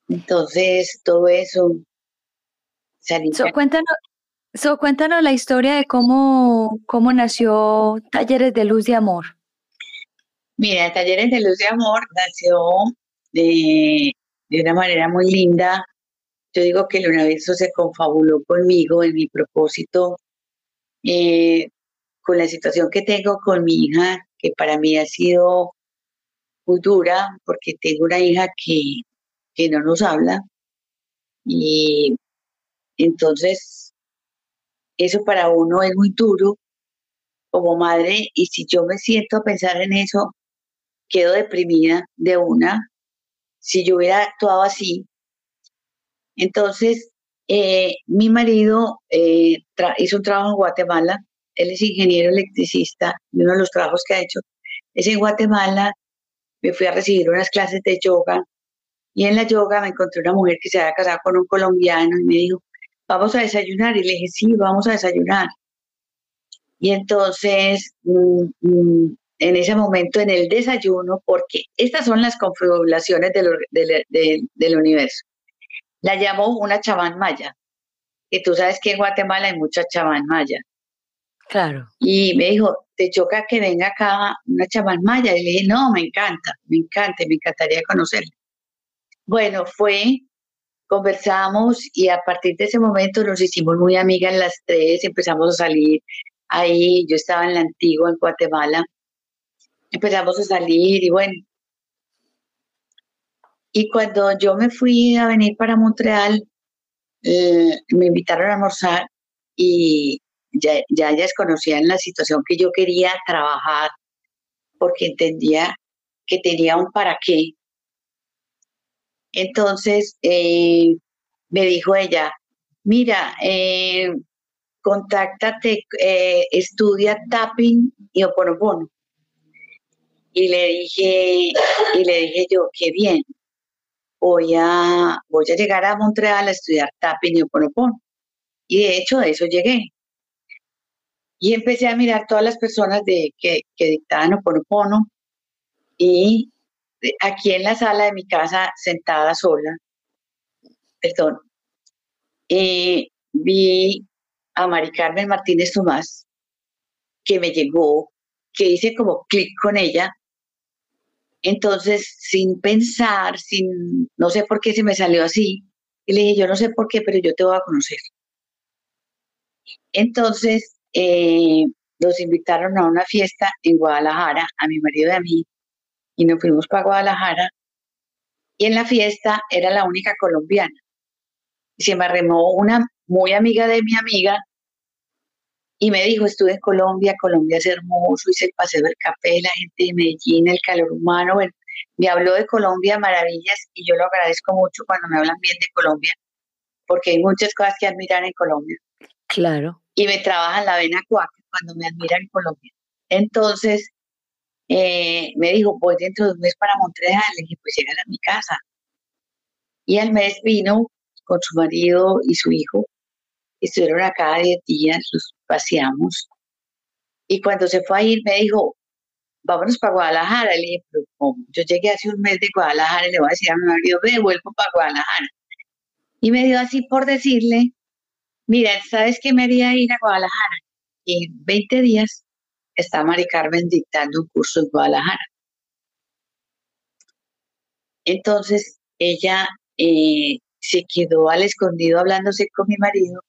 Entonces, todo eso. So, cuéntanos, So, cuéntanos la historia de cómo, cómo nació Talleres de Luz de Amor. Mira, Talleres de Luz de Amor nació de, una manera muy linda. Yo digo que el universo se confabuló conmigo en mi propósito, eh, con la situación que tengo con mi hija, que para mí ha sido muy dura, porque tengo una hija que, que no nos habla. Y entonces eso para uno es muy duro como madre y si yo me siento a pensar en eso, quedo deprimida de una, si yo hubiera actuado así. Entonces, eh, mi marido eh, hizo un trabajo en Guatemala, él es ingeniero electricista y uno de los trabajos que ha hecho es en Guatemala. Me fui a recibir unas clases de yoga y en la yoga me encontré una mujer que se había casado con un colombiano y me dijo, vamos a desayunar. Y le dije, sí, vamos a desayunar. Y entonces, mm, mm, en ese momento, en el desayuno, porque estas son las configuraciones del, universo, la llamó una chamán maya. Y tú sabes que en Guatemala hay mucha chamán maya. Claro. Y me dijo, ¿te choca que venga acá una chamán maya? Y le dije, no, me encanta, me encanta, me encantaría conocerla. Bueno, fue conversamos y a partir de ese momento nos hicimos muy amigas las tres, empezamos a salir ahí, yo estaba en la antigua, en Guatemala, empezamos a salir y bueno. Y cuando yo me fui a venir para Montreal, eh, me invitaron a almorzar y ya, ya ellas conocían la situación que yo quería trabajar porque entendía que tenía un para qué entonces eh, me dijo ella, mira, eh, contáctate, eh, estudia tapping y oponopono. Y le dije, y le dije yo, qué bien, voy a, voy a llegar a Montreal a estudiar tapping y oponopono. Y de hecho a eso llegué. Y empecé a mirar todas las personas de, que, que dictaban oponopono y aquí en la sala de mi casa, sentada sola, perdón, eh, vi a Mari Carmen Martínez Tomás, que me llegó, que hice como clic con ella. Entonces, sin pensar, sin, no sé por qué se me salió así, y le dije, yo no sé por qué, pero yo te voy a conocer. Entonces, eh, nos invitaron a una fiesta en Guadalajara, a mi marido y a mí, y nos fuimos para Guadalajara. Y en la fiesta era la única colombiana. Y se me arremó una muy amiga de mi amiga y me dijo, estuve en Colombia, Colombia es hermoso, hice el paseo del café, la gente de Medellín, el calor humano, bueno, me habló de Colombia, maravillas, y yo lo agradezco mucho cuando me hablan bien de Colombia, porque hay muchas cosas que admirar en Colombia. Claro. Y me trabajan la vena cuaca cuando me admiran en Colombia. Entonces, eh, me dijo, voy dentro de un mes para Montreal. Le dije, pues llega a mi casa. Y al mes vino con su marido y su hijo. Estuvieron acá 10 días, los paseamos. Y cuando se fue a ir, me dijo, vámonos para Guadalajara. Le dije, pero yo llegué hace un mes de Guadalajara y le voy a decir a mi marido, ve, vuelvo para Guadalajara. Y me dio así por decirle, mira, ¿sabes qué me haría ir a Guadalajara? En 20 días está Mari Carmen dictando un curso en Guadalajara. Entonces ella eh, se quedó al escondido hablándose con mi marido,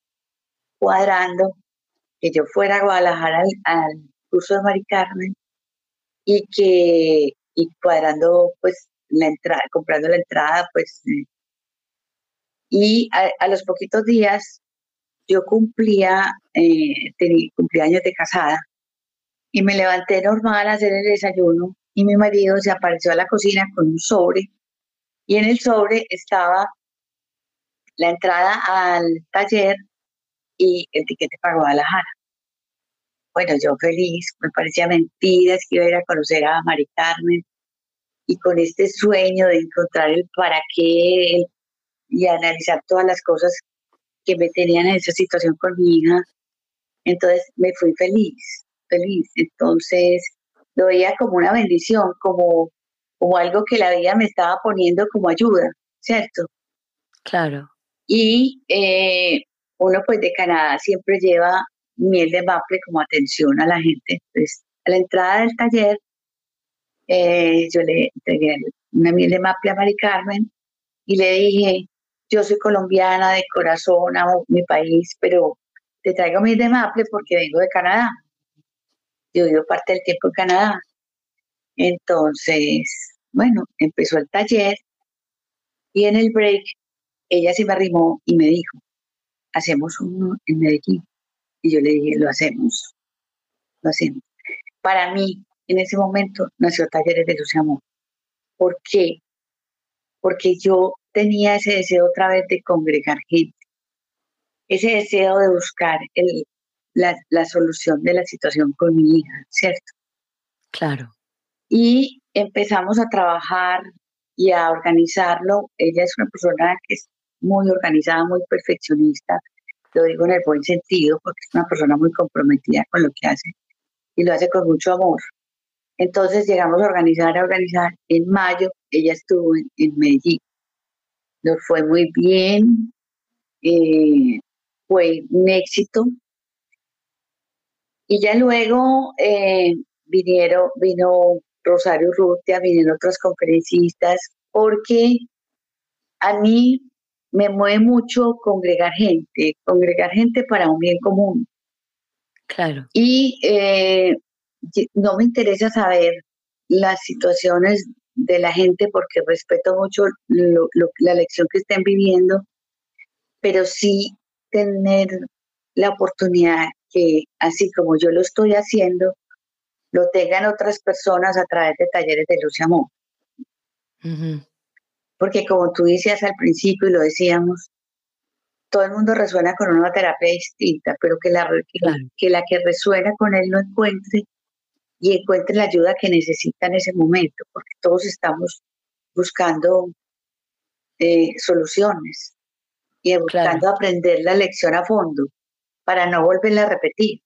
cuadrando que yo fuera a Guadalajara al, curso de Mari Carmen y que y cuadrando pues la entrada, comprando la entrada, pues eh, y a, los poquitos días yo cumplía, eh, tenía cumpleaños de casada y me levanté normal a hacer el desayuno y mi marido se apareció a la cocina con un sobre Y en el sobre estaba la entrada al taller y el tiquete para Guadalajara. Bueno, yo feliz, me parecía mentira, es que iba a ir a conocer a Mari Carmen y con este sueño de encontrar el para qué y analizar todas las cosas que me tenían en esa situación con mi hija. Entonces me fui feliz, feliz. Entonces lo veía como una bendición, como, como algo que la vida me estaba poniendo como ayuda, ¿cierto? Claro. Y eh, uno pues de Canadá siempre lleva miel de maple como atención a la gente. Entonces, a la entrada del taller, eh, yo le entregué una miel de maple a Mari Carmen y le dije, yo soy colombiana de corazón, amo mi país, pero te traigo miel de maple porque vengo de Canadá. Yo vivo parte del tiempo en Canadá. Entonces, bueno, empezó el taller y en el break ella se me arrimó y me dijo, hacemos uno en Medellín. Y yo le dije, lo hacemos, lo hacemos. Para mí, en ese momento, nació Talleres de Luz Amor. ¿Por qué? Porque yo tenía ese deseo otra vez de congregar gente, ese deseo de buscar el, la, la solución de la situación con mi hija, ¿cierto? Claro. Y empezamos a trabajar y a organizarlo. Ella es una persona que es muy organizada, muy perfeccionista, lo digo en el buen sentido, porque es una persona muy comprometida con lo que hace y lo hace con mucho amor. Entonces llegamos a organizar, a organizar. En mayo ella estuvo en, Medellín. Nos fue muy bien, eh, fue un éxito. Y ya luego eh, vinieron, vino Rosario Rutia, vinieron otras conferencistas, porque a mí me mueve mucho congregar gente, congregar gente para un bien común. Claro. Y eh, no me interesa saber las situaciones de la gente porque respeto mucho la lección que estén viviendo, pero sí tener la oportunidad que, así como yo lo estoy haciendo, lo tengan otras personas a través de talleres de luz y amor. Porque como tú decías al principio y lo decíamos, todo el mundo resuena con una terapia distinta, pero que la que, la que resuena con él lo encuentre y encuentre la ayuda que necesita en ese momento, porque todos estamos buscando eh, soluciones y buscando aprender la lección a fondo para no volverla a repetir.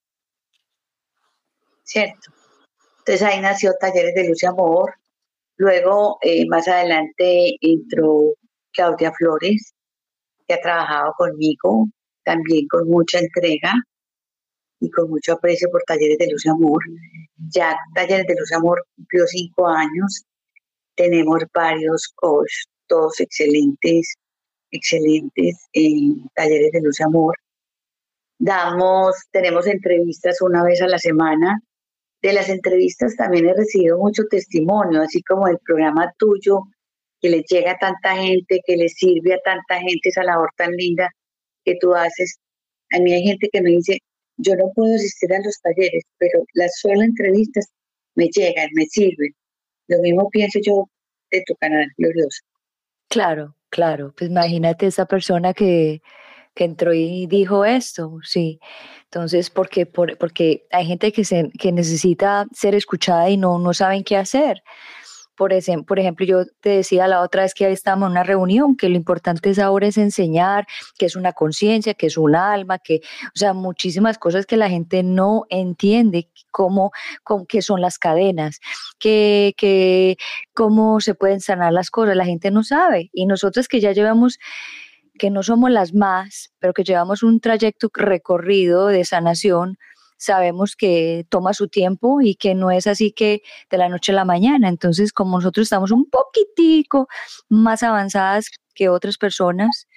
¿Cierto? Entonces ahí nació Talleres de Luz y Amor, Luego, eh, más adelante, entró Claudia Flores, que ha trabajado conmigo también con mucha entrega y con mucho aprecio por Talleres de Luz y Amor. Ya Talleres de Luz y Amor cumplió cinco años. Tenemos varios coaches, todos excelentes, excelentes en Talleres de Luz y Amor. Damos, tenemos entrevistas una vez a la semana de las entrevistas también he recibido mucho testimonio, así como el programa tuyo, que le llega a tanta gente, que le sirve a tanta gente esa labor tan linda que tú haces. A mí hay gente que me dice, yo no puedo asistir a los talleres, pero las solo entrevistas me llegan, me sirven. Lo mismo pienso yo de tu canal, Glorioso. Claro, claro. Pues imagínate esa persona que, que entró y dijo esto, sí. Entonces, porque, por, porque hay gente que, se, que necesita ser escuchada y no, no saben qué hacer. Por, ejemplo, por ejemplo, yo te decía la otra vez que ahí estamos en una reunión, que lo importante es ahora es enseñar, que es una conciencia, que es un alma, que, o sea, muchísimas cosas que la gente no entiende cómo, cómo qué son las cadenas, que, que, cómo se pueden sanar las cosas, la gente no sabe. Y nosotros que ya llevamos que no somos las más, pero que llevamos un trayecto recorrido de sanación, sabemos que toma su tiempo y que no es así que de la noche a la mañana. Entonces, como nosotros estamos un poquitico más avanzadas que otras personas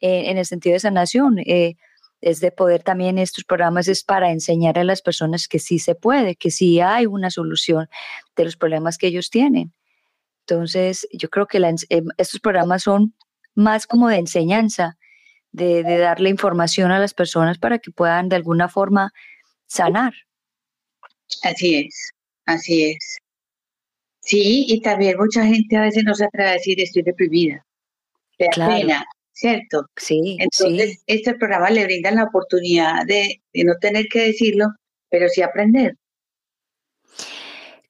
eh, en el sentido de sanación, eh, es de poder también estos programas es para enseñar a las personas que sí se puede, que sí hay una solución de los problemas que ellos tienen. Entonces, yo creo que eh, estos programas son más como de enseñanza, de, darle información a las personas para que puedan de alguna forma sanar. Así es, así es. Sí, y también mucha gente a veces no se atreve a decir estoy deprimida. Pena, ¿cierto? Sí. Entonces, este programa le brinda la oportunidad de, de no tener que decirlo, pero sí aprender.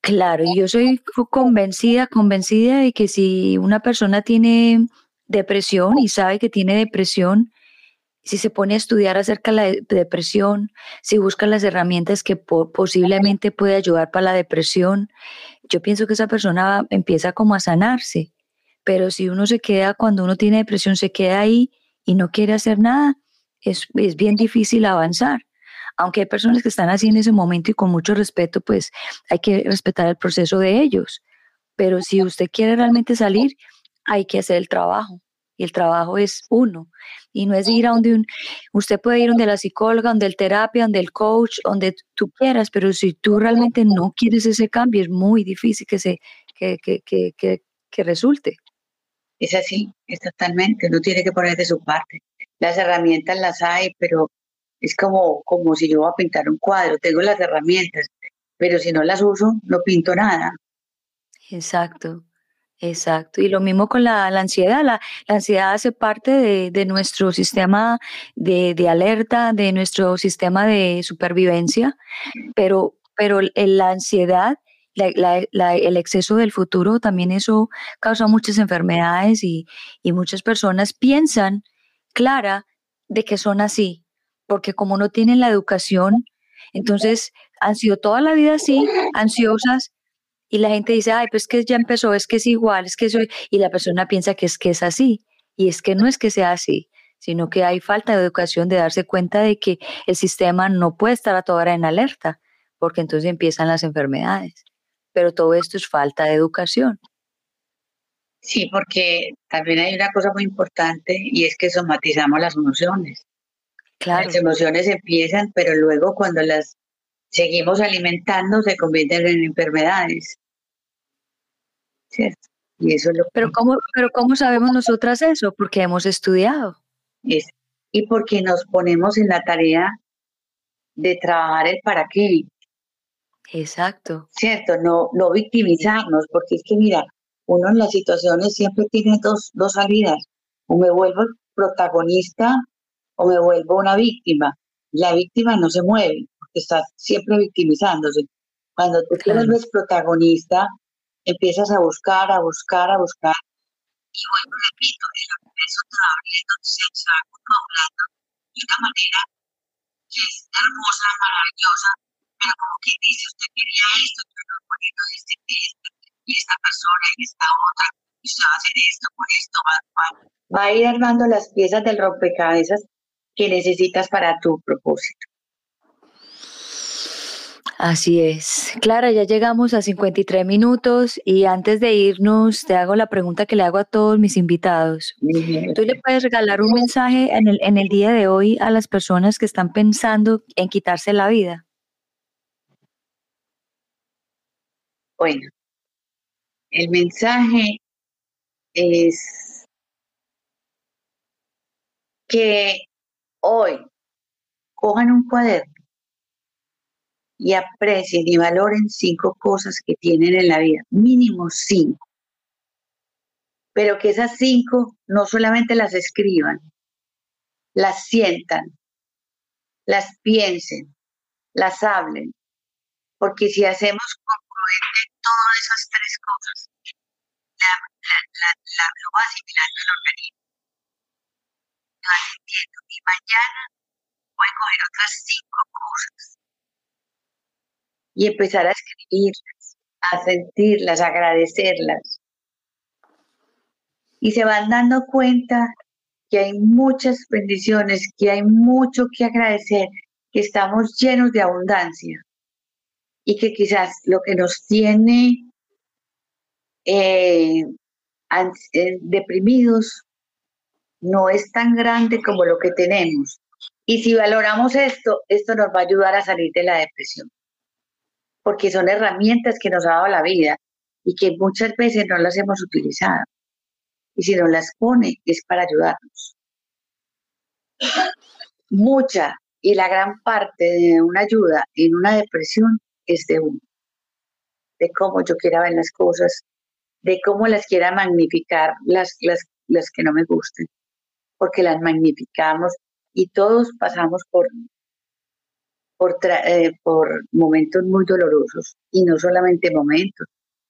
Claro, y yo soy convencida, convencida de que si una persona tiene depresión y sabe que tiene depresión, si se pone a estudiar acerca de la depresión, si busca las herramientas que posiblemente puede ayudar para la depresión, yo pienso que esa persona empieza como a sanarse. Pero si uno se queda, cuando uno tiene depresión, se queda ahí y no quiere hacer nada, es, es bien difícil avanzar aunque hay personas que están así en ese momento y con mucho respeto, pues hay que respetar el proceso de ellos. Pero si usted quiere realmente salir, hay que hacer el trabajo. Y el trabajo es uno. Y no es ir a donde un, usted puede ir donde la psicóloga, donde el terapia, donde el coach, donde tú quieras, pero si tú realmente no quieres ese cambio, es muy difícil que se, que, que, que, que resulte. Es así, es totalmente. Uno tiene que poner de su parte. Las herramientas las hay, pero es como, como si yo voy a pintar un cuadro, tengo las herramientas, pero si no las uso, no pinto nada. Exacto, exacto. Y lo mismo con la, ansiedad. La, ansiedad hace parte de, nuestro sistema de, alerta, de nuestro sistema de supervivencia, pero, pero la ansiedad, el exceso del futuro, también eso causa muchas enfermedades y, y muchas personas piensan, Clara, de que son así, porque como no tienen la educación, entonces han sido toda la vida así, ansiosas, y la gente dice, ay, pues que ya empezó, es que es igual, es que soy, y la persona piensa que es que es así, y es que no es que sea así, sino que hay falta de educación de darse cuenta de que el sistema no puede estar a toda hora en alerta, porque entonces empiezan las enfermedades. Pero todo esto es falta de educación. Sí, porque también hay una cosa muy importante y es que somatizamos las emociones. Las emociones empiezan, pero luego cuando las seguimos alimentando se convierten en enfermedades. ¿Cierto? Y eso lo pero cómo, pero cómo sabemos nosotras eso, porque hemos estudiado. Es, y porque nos ponemos en la tarea de trabajar el para qué. Exacto. Cierto, no, no victimizarnos, porque es que mira, uno en las situaciones siempre tiene dos, dos salidas. O me vuelvo protagonista o me vuelvo una víctima. La víctima no se mueve, porque está siempre victimizándose. Cuando tú te vuelves protagonista, empiezas a buscar, a buscar, a buscar. Y vuelvo, repito, el te va abriendo, se, va confabulando de una manera que es hermosa, maravillosa, pero como que dice, usted quería esto, pero poniendo este, este, y esta persona y esta otra, y usted va a hacer esto, con esto, va, va, va a ir armando las piezas del rompecabezas que necesitas para tu propósito. Así es. Clara, ya llegamos a 53 minutos y antes de irnos te hago la pregunta que le hago a todos mis invitados. ¿Tú le puedes regalar un mensaje en el, en el día de hoy a las personas que están pensando en quitarse la vida? Bueno, el mensaje es que hoy cojan un cuaderno y aprecien y valoren cinco cosas que tienen en la vida, mínimo cinco. Pero que esas cinco no solamente las escriban, las sientan, las piensen, las hablen, porque si hacemos congruente todas esas tres cosas, la, la, la, lo va asimilando el organismo y mañana voy a coger otras cinco cosas y empezar a escribirlas, a sentirlas, a agradecerlas. Y se van dando cuenta que hay muchas bendiciones, que hay mucho que agradecer, que estamos llenos de abundancia y que quizás lo que nos tiene eh, eh, deprimidos no es tan grande como lo que tenemos. Y si valoramos esto, esto nos va a ayudar a salir de la depresión, porque son herramientas que nos ha dado la vida y que muchas veces no las hemos utilizado. Y si nos las pone, es para ayudarnos. Mucha y la gran parte de una ayuda en una depresión es de uno, de cómo yo quiera ver las cosas, de cómo las quiera magnificar las, las, las que no me gusten, porque las magnificamos y todos pasamos por, por, eh, por momentos muy dolorosos y no solamente momentos,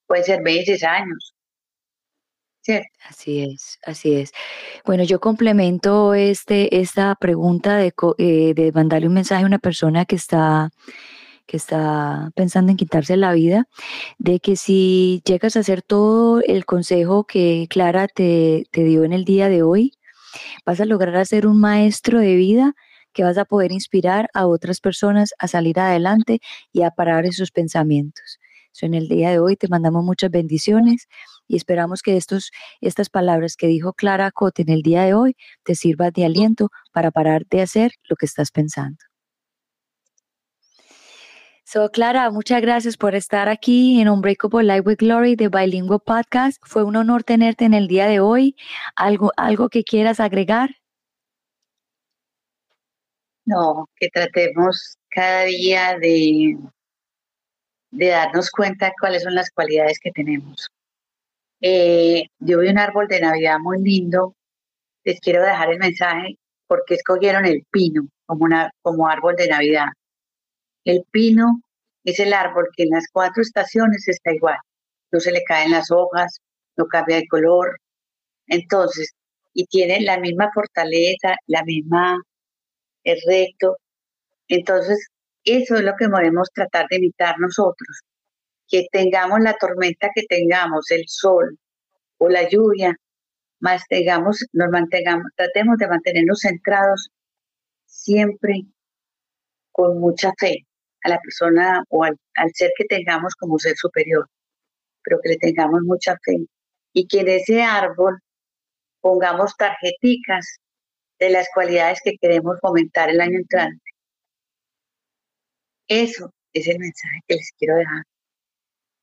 pueden ser meses, años. Así es, así es. Bueno, yo complemento este, esta pregunta de, eh, de mandarle un mensaje a una persona que está que está pensando en quitarse la vida, de que si llegas a hacer todo el consejo que Clara te, te dio en el día de hoy, vas a lograr ser un maestro de vida que vas a poder inspirar a otras personas a salir adelante y a parar esos pensamientos. So, en el día de hoy te mandamos muchas bendiciones y esperamos que estos, estas palabras que dijo Clara Cote en el día de hoy te sirvan de aliento para parar de hacer lo que estás pensando. So, Clara, muchas gracias por estar aquí en Unbreakable Life with Glory de Bilingual Podcast. Fue un honor tenerte en el día de hoy. ¿Algo, algo que quieras agregar? No, que tratemos cada día de, de darnos cuenta cuáles son las cualidades que tenemos. Eh, yo vi un árbol de Navidad muy lindo. Les quiero dejar el mensaje porque escogieron el pino como, una, como árbol de Navidad. El pino es el árbol que en las cuatro estaciones está igual. No se le caen las hojas, no cambia de color. Entonces, y tiene la misma fortaleza, la misma es recto. Entonces, eso es lo que podemos tratar de evitar nosotros, que tengamos la tormenta que tengamos, el sol o la lluvia, más tengamos, nos mantengamos, tratemos de mantenernos centrados siempre con mucha fe a la persona o al, ser que tengamos como ser superior, pero que le tengamos mucha fe y que en ese árbol pongamos tarjeticas de las cualidades que queremos fomentar el año entrante. Eso es el mensaje que les quiero dejar.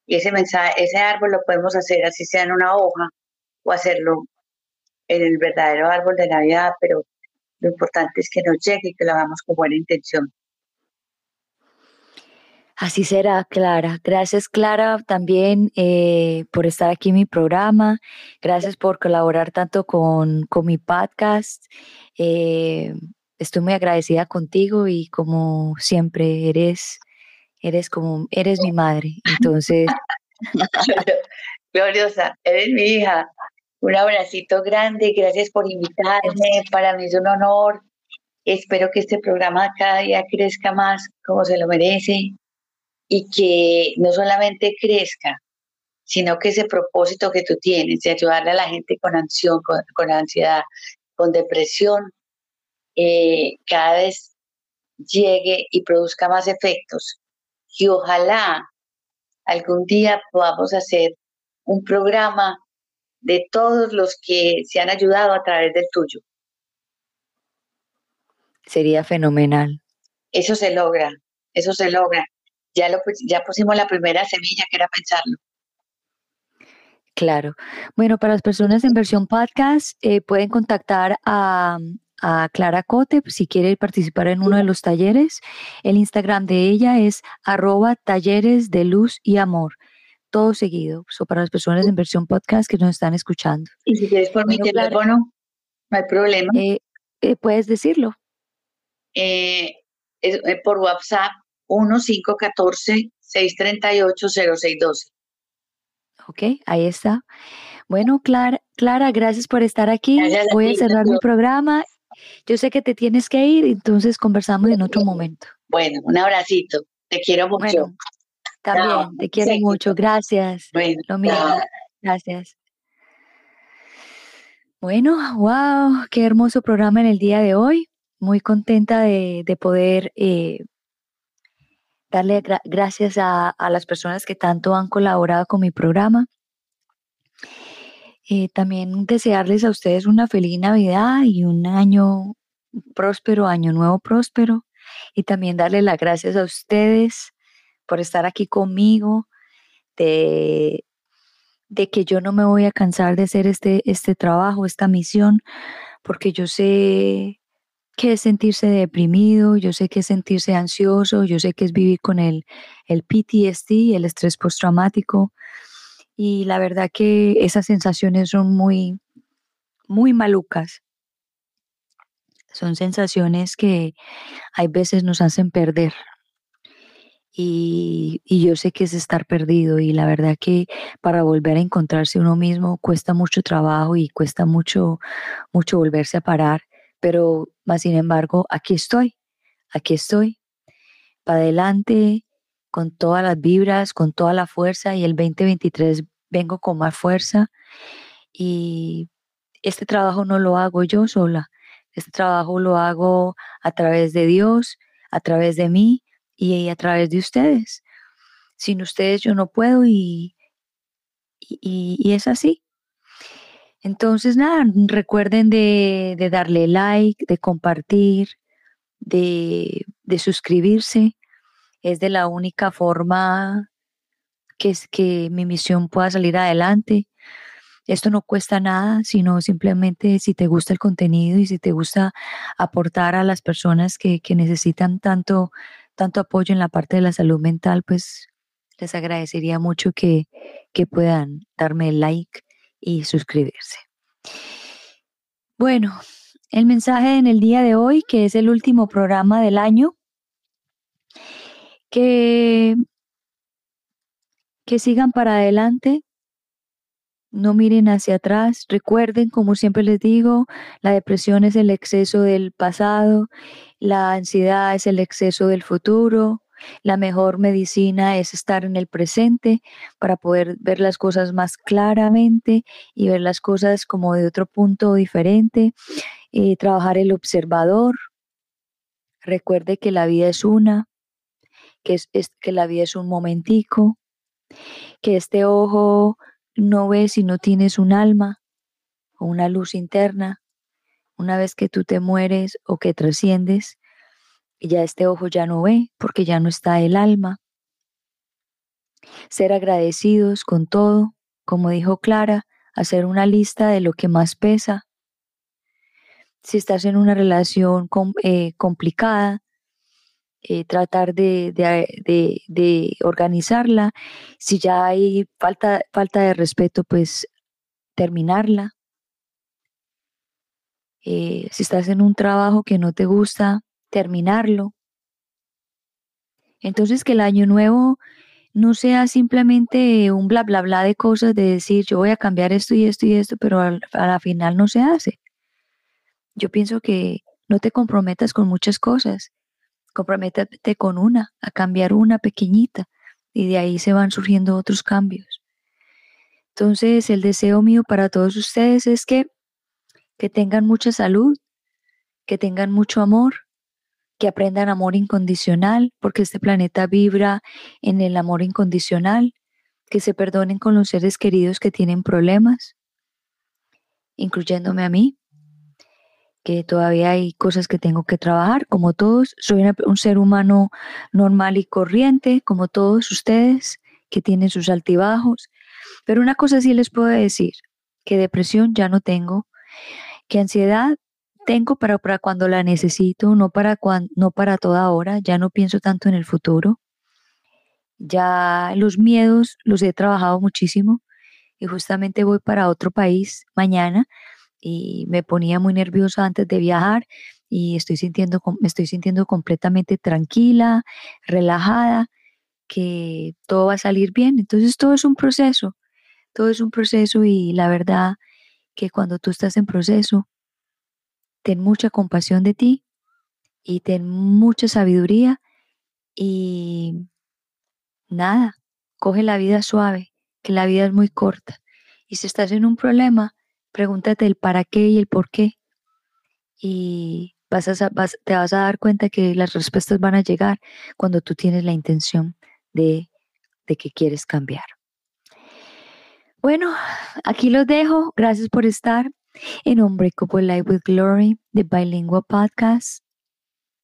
Y ese mensaje, ese árbol lo podemos hacer así sea en una hoja o hacerlo en el verdadero árbol de Navidad, pero lo importante es que nos llegue y que lo hagamos con buena intención. Así será, Clara. Gracias, Clara, también eh, por estar aquí en mi programa. Gracias por colaborar tanto con, con mi podcast. Eh, estoy muy agradecida contigo y como siempre eres, eres como, eres mi madre. Entonces. *laughs* Gloriosa, eres mi hija. Un abracito grande, gracias por invitarme. Para mí es un honor. Espero que este programa cada día crezca más como se lo merece y que no solamente crezca, sino que ese propósito que tú tienes de ayudarle a la gente con ansión, con, ansiedad, con depresión, eh, cada vez llegue y produzca más efectos. Y ojalá algún día podamos hacer un programa de todos los que se han ayudado a través del tuyo. Sería fenomenal. Eso se logra, eso se logra ya, lo, ya pusimos la primera semilla, que era pensarlo. Claro. Bueno, para las personas en versión podcast, eh, pueden contactar a, Clara Cote si quiere participar en uno de los talleres. El Instagram de ella es arroba talleres de luz y amor. Todo seguido. So, para las personas en versión podcast que nos están escuchando. Y si quieres por mi teléfono, no hay problema. Eh, eh, puedes decirlo. por WhatsApp 1-514-638-0612. Ok, ahí está. Bueno, Clara, Clara, gracias por estar aquí. Voy a cerrar mi programa. Yo sé que te tienes que ir, entonces conversamos en otro momento. Bueno, un abracito. Te quiero mucho. también, te quiero mucho. Gracias. Bueno, Lo mismo. Gracias. Bueno, wow, qué hermoso programa en el día de hoy. Muy contenta de, poder eh, darle gracias a, las personas que tanto han colaborado con mi programa. Eh, también desearles a ustedes una feliz Navidad y un año próspero, año nuevo próspero. Y también darle las gracias a ustedes por estar aquí conmigo, de, de que yo no me voy a cansar de hacer este, este trabajo, esta misión, porque yo sé qué es sentirse deprimido, yo sé qué es sentirse ansioso, yo sé qué es vivir con el, el PTSD, el estrés postraumático. Y la verdad que esas sensaciones son muy, muy malucas. Son sensaciones que hay veces nos hacen perder. Y, y, yo sé que es estar perdido y la verdad que para volver a encontrarse uno mismo cuesta mucho trabajo y cuesta mucho, mucho volverse a parar, pero más sin embargo aquí estoy, aquí estoy, para adelante, con todas las vibras, con toda la fuerza y el 2023 vengo con más fuerza y este trabajo no lo hago yo sola, este trabajo lo hago a través de Dios, a través de mí y a través de ustedes. Sin ustedes yo no puedo y, y, es así. Entonces, nada, recuerden de, darle like, de compartir, de, suscribirse. Es de la única forma que, es, que mi misión pueda salir adelante. Esto no cuesta nada, sino simplemente si te gusta el contenido y si te gusta aportar a las personas que, necesitan tanto, tanto apoyo en la parte de la salud mental, pues les agradecería mucho que, que puedan darme like y suscribirse. Bueno, el mensaje en el día de hoy, que es el último programa del año, que, que sigan para adelante, no miren hacia atrás. Recuerden, como siempre les digo, la depresión es el exceso del pasado, la ansiedad es el exceso del futuro. La mejor medicina es estar en el presente para poder ver las cosas más claramente y ver las cosas como de otro punto diferente. Eh, trabajar el observador. Recuerde que la vida es una, que, es, que la vida es un momentico, que este ojo no ves si no tienes un alma o una luz interna. Una vez que tú te mueres o que trasciendes, ya este ojo ya no ve porque ya no está el alma. Ser agradecidos con todo, como dijo Clara, hacer una lista de lo que más pesa. Si estás en una relación eh, complicada, eh, tratar de, de, organizarla. Si ya hay falta, falta de respeto, pues terminarla. Eh, si estás en un trabajo que no te gusta, terminarlo. Entonces que el año nuevo no sea simplemente un bla bla bla de cosas de decir yo voy a cambiar esto y esto y esto, pero a la final no se hace. Yo pienso que no te comprometas con muchas cosas comprométete con una, a cambiar una pequeñita y de ahí se van surgiendo otros cambios. Entonces, el deseo mío para todos ustedes es que, que tengan mucha salud, que tengan mucho amor, que aprendan amor incondicional, porque este planeta vibra en el amor incondicional, que se perdonen con los seres queridos que tienen problemas, incluyéndome a mí, que todavía hay cosas que tengo que trabajar, como todos. Soy un ser humano normal y corriente, como todos ustedes, que tienen sus altibajos. Pero una cosa sí les puedo decir, que depresión ya no tengo, que ansiedad tengo para, cuando la necesito, no para, no para toda hora, ya no pienso tanto en el futuro. Ya los miedos los he trabajado muchísimo y justamente voy para otro país mañana y me ponía muy nerviosa antes de viajar y estoy sintiendo, me estoy sintiendo completamente tranquila, relajada, que todo va a salir bien. Entonces todo es un proceso, todo es un proceso y la verdad que cuando tú estás en proceso, ten mucha compasión de ti y ten mucha sabiduría y nada, coge la vida suave, que la vida es muy corta. Y si estás en un problema, Pregúntate el para qué y el por qué. Y vas a, te vas a dar cuenta que las respuestas van a llegar cuando tú tienes la intención de, de que quieres cambiar. Bueno, aquí los dejo. Gracias por estar en Unbreakable Life with Glory, de Bilingual Podcast,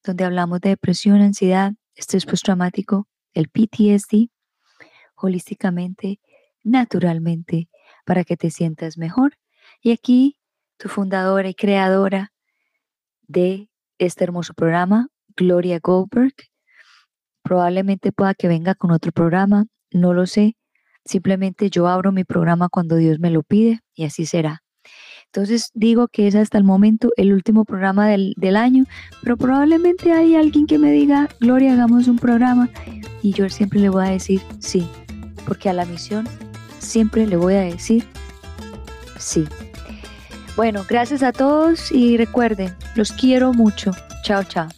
donde hablamos de depresión, ansiedad, estrés postraumático, el PTSD, holísticamente, naturalmente, para que te sientas mejor y aquí, tu fundadora y creadora de este hermoso programa, Gloria Goldberg. Probablemente pueda que venga con otro programa, no lo sé. Simplemente yo abro mi programa cuando Dios me lo pide y así será. Entonces digo que es hasta el momento el último programa del, del, año, pero probablemente hay alguien que me diga, Gloria, hagamos un programa y yo siempre le voy a decir sí, porque a la misión siempre le voy a decir sí. Bueno, gracias a todos y recuerden, los quiero mucho. Chao, chao.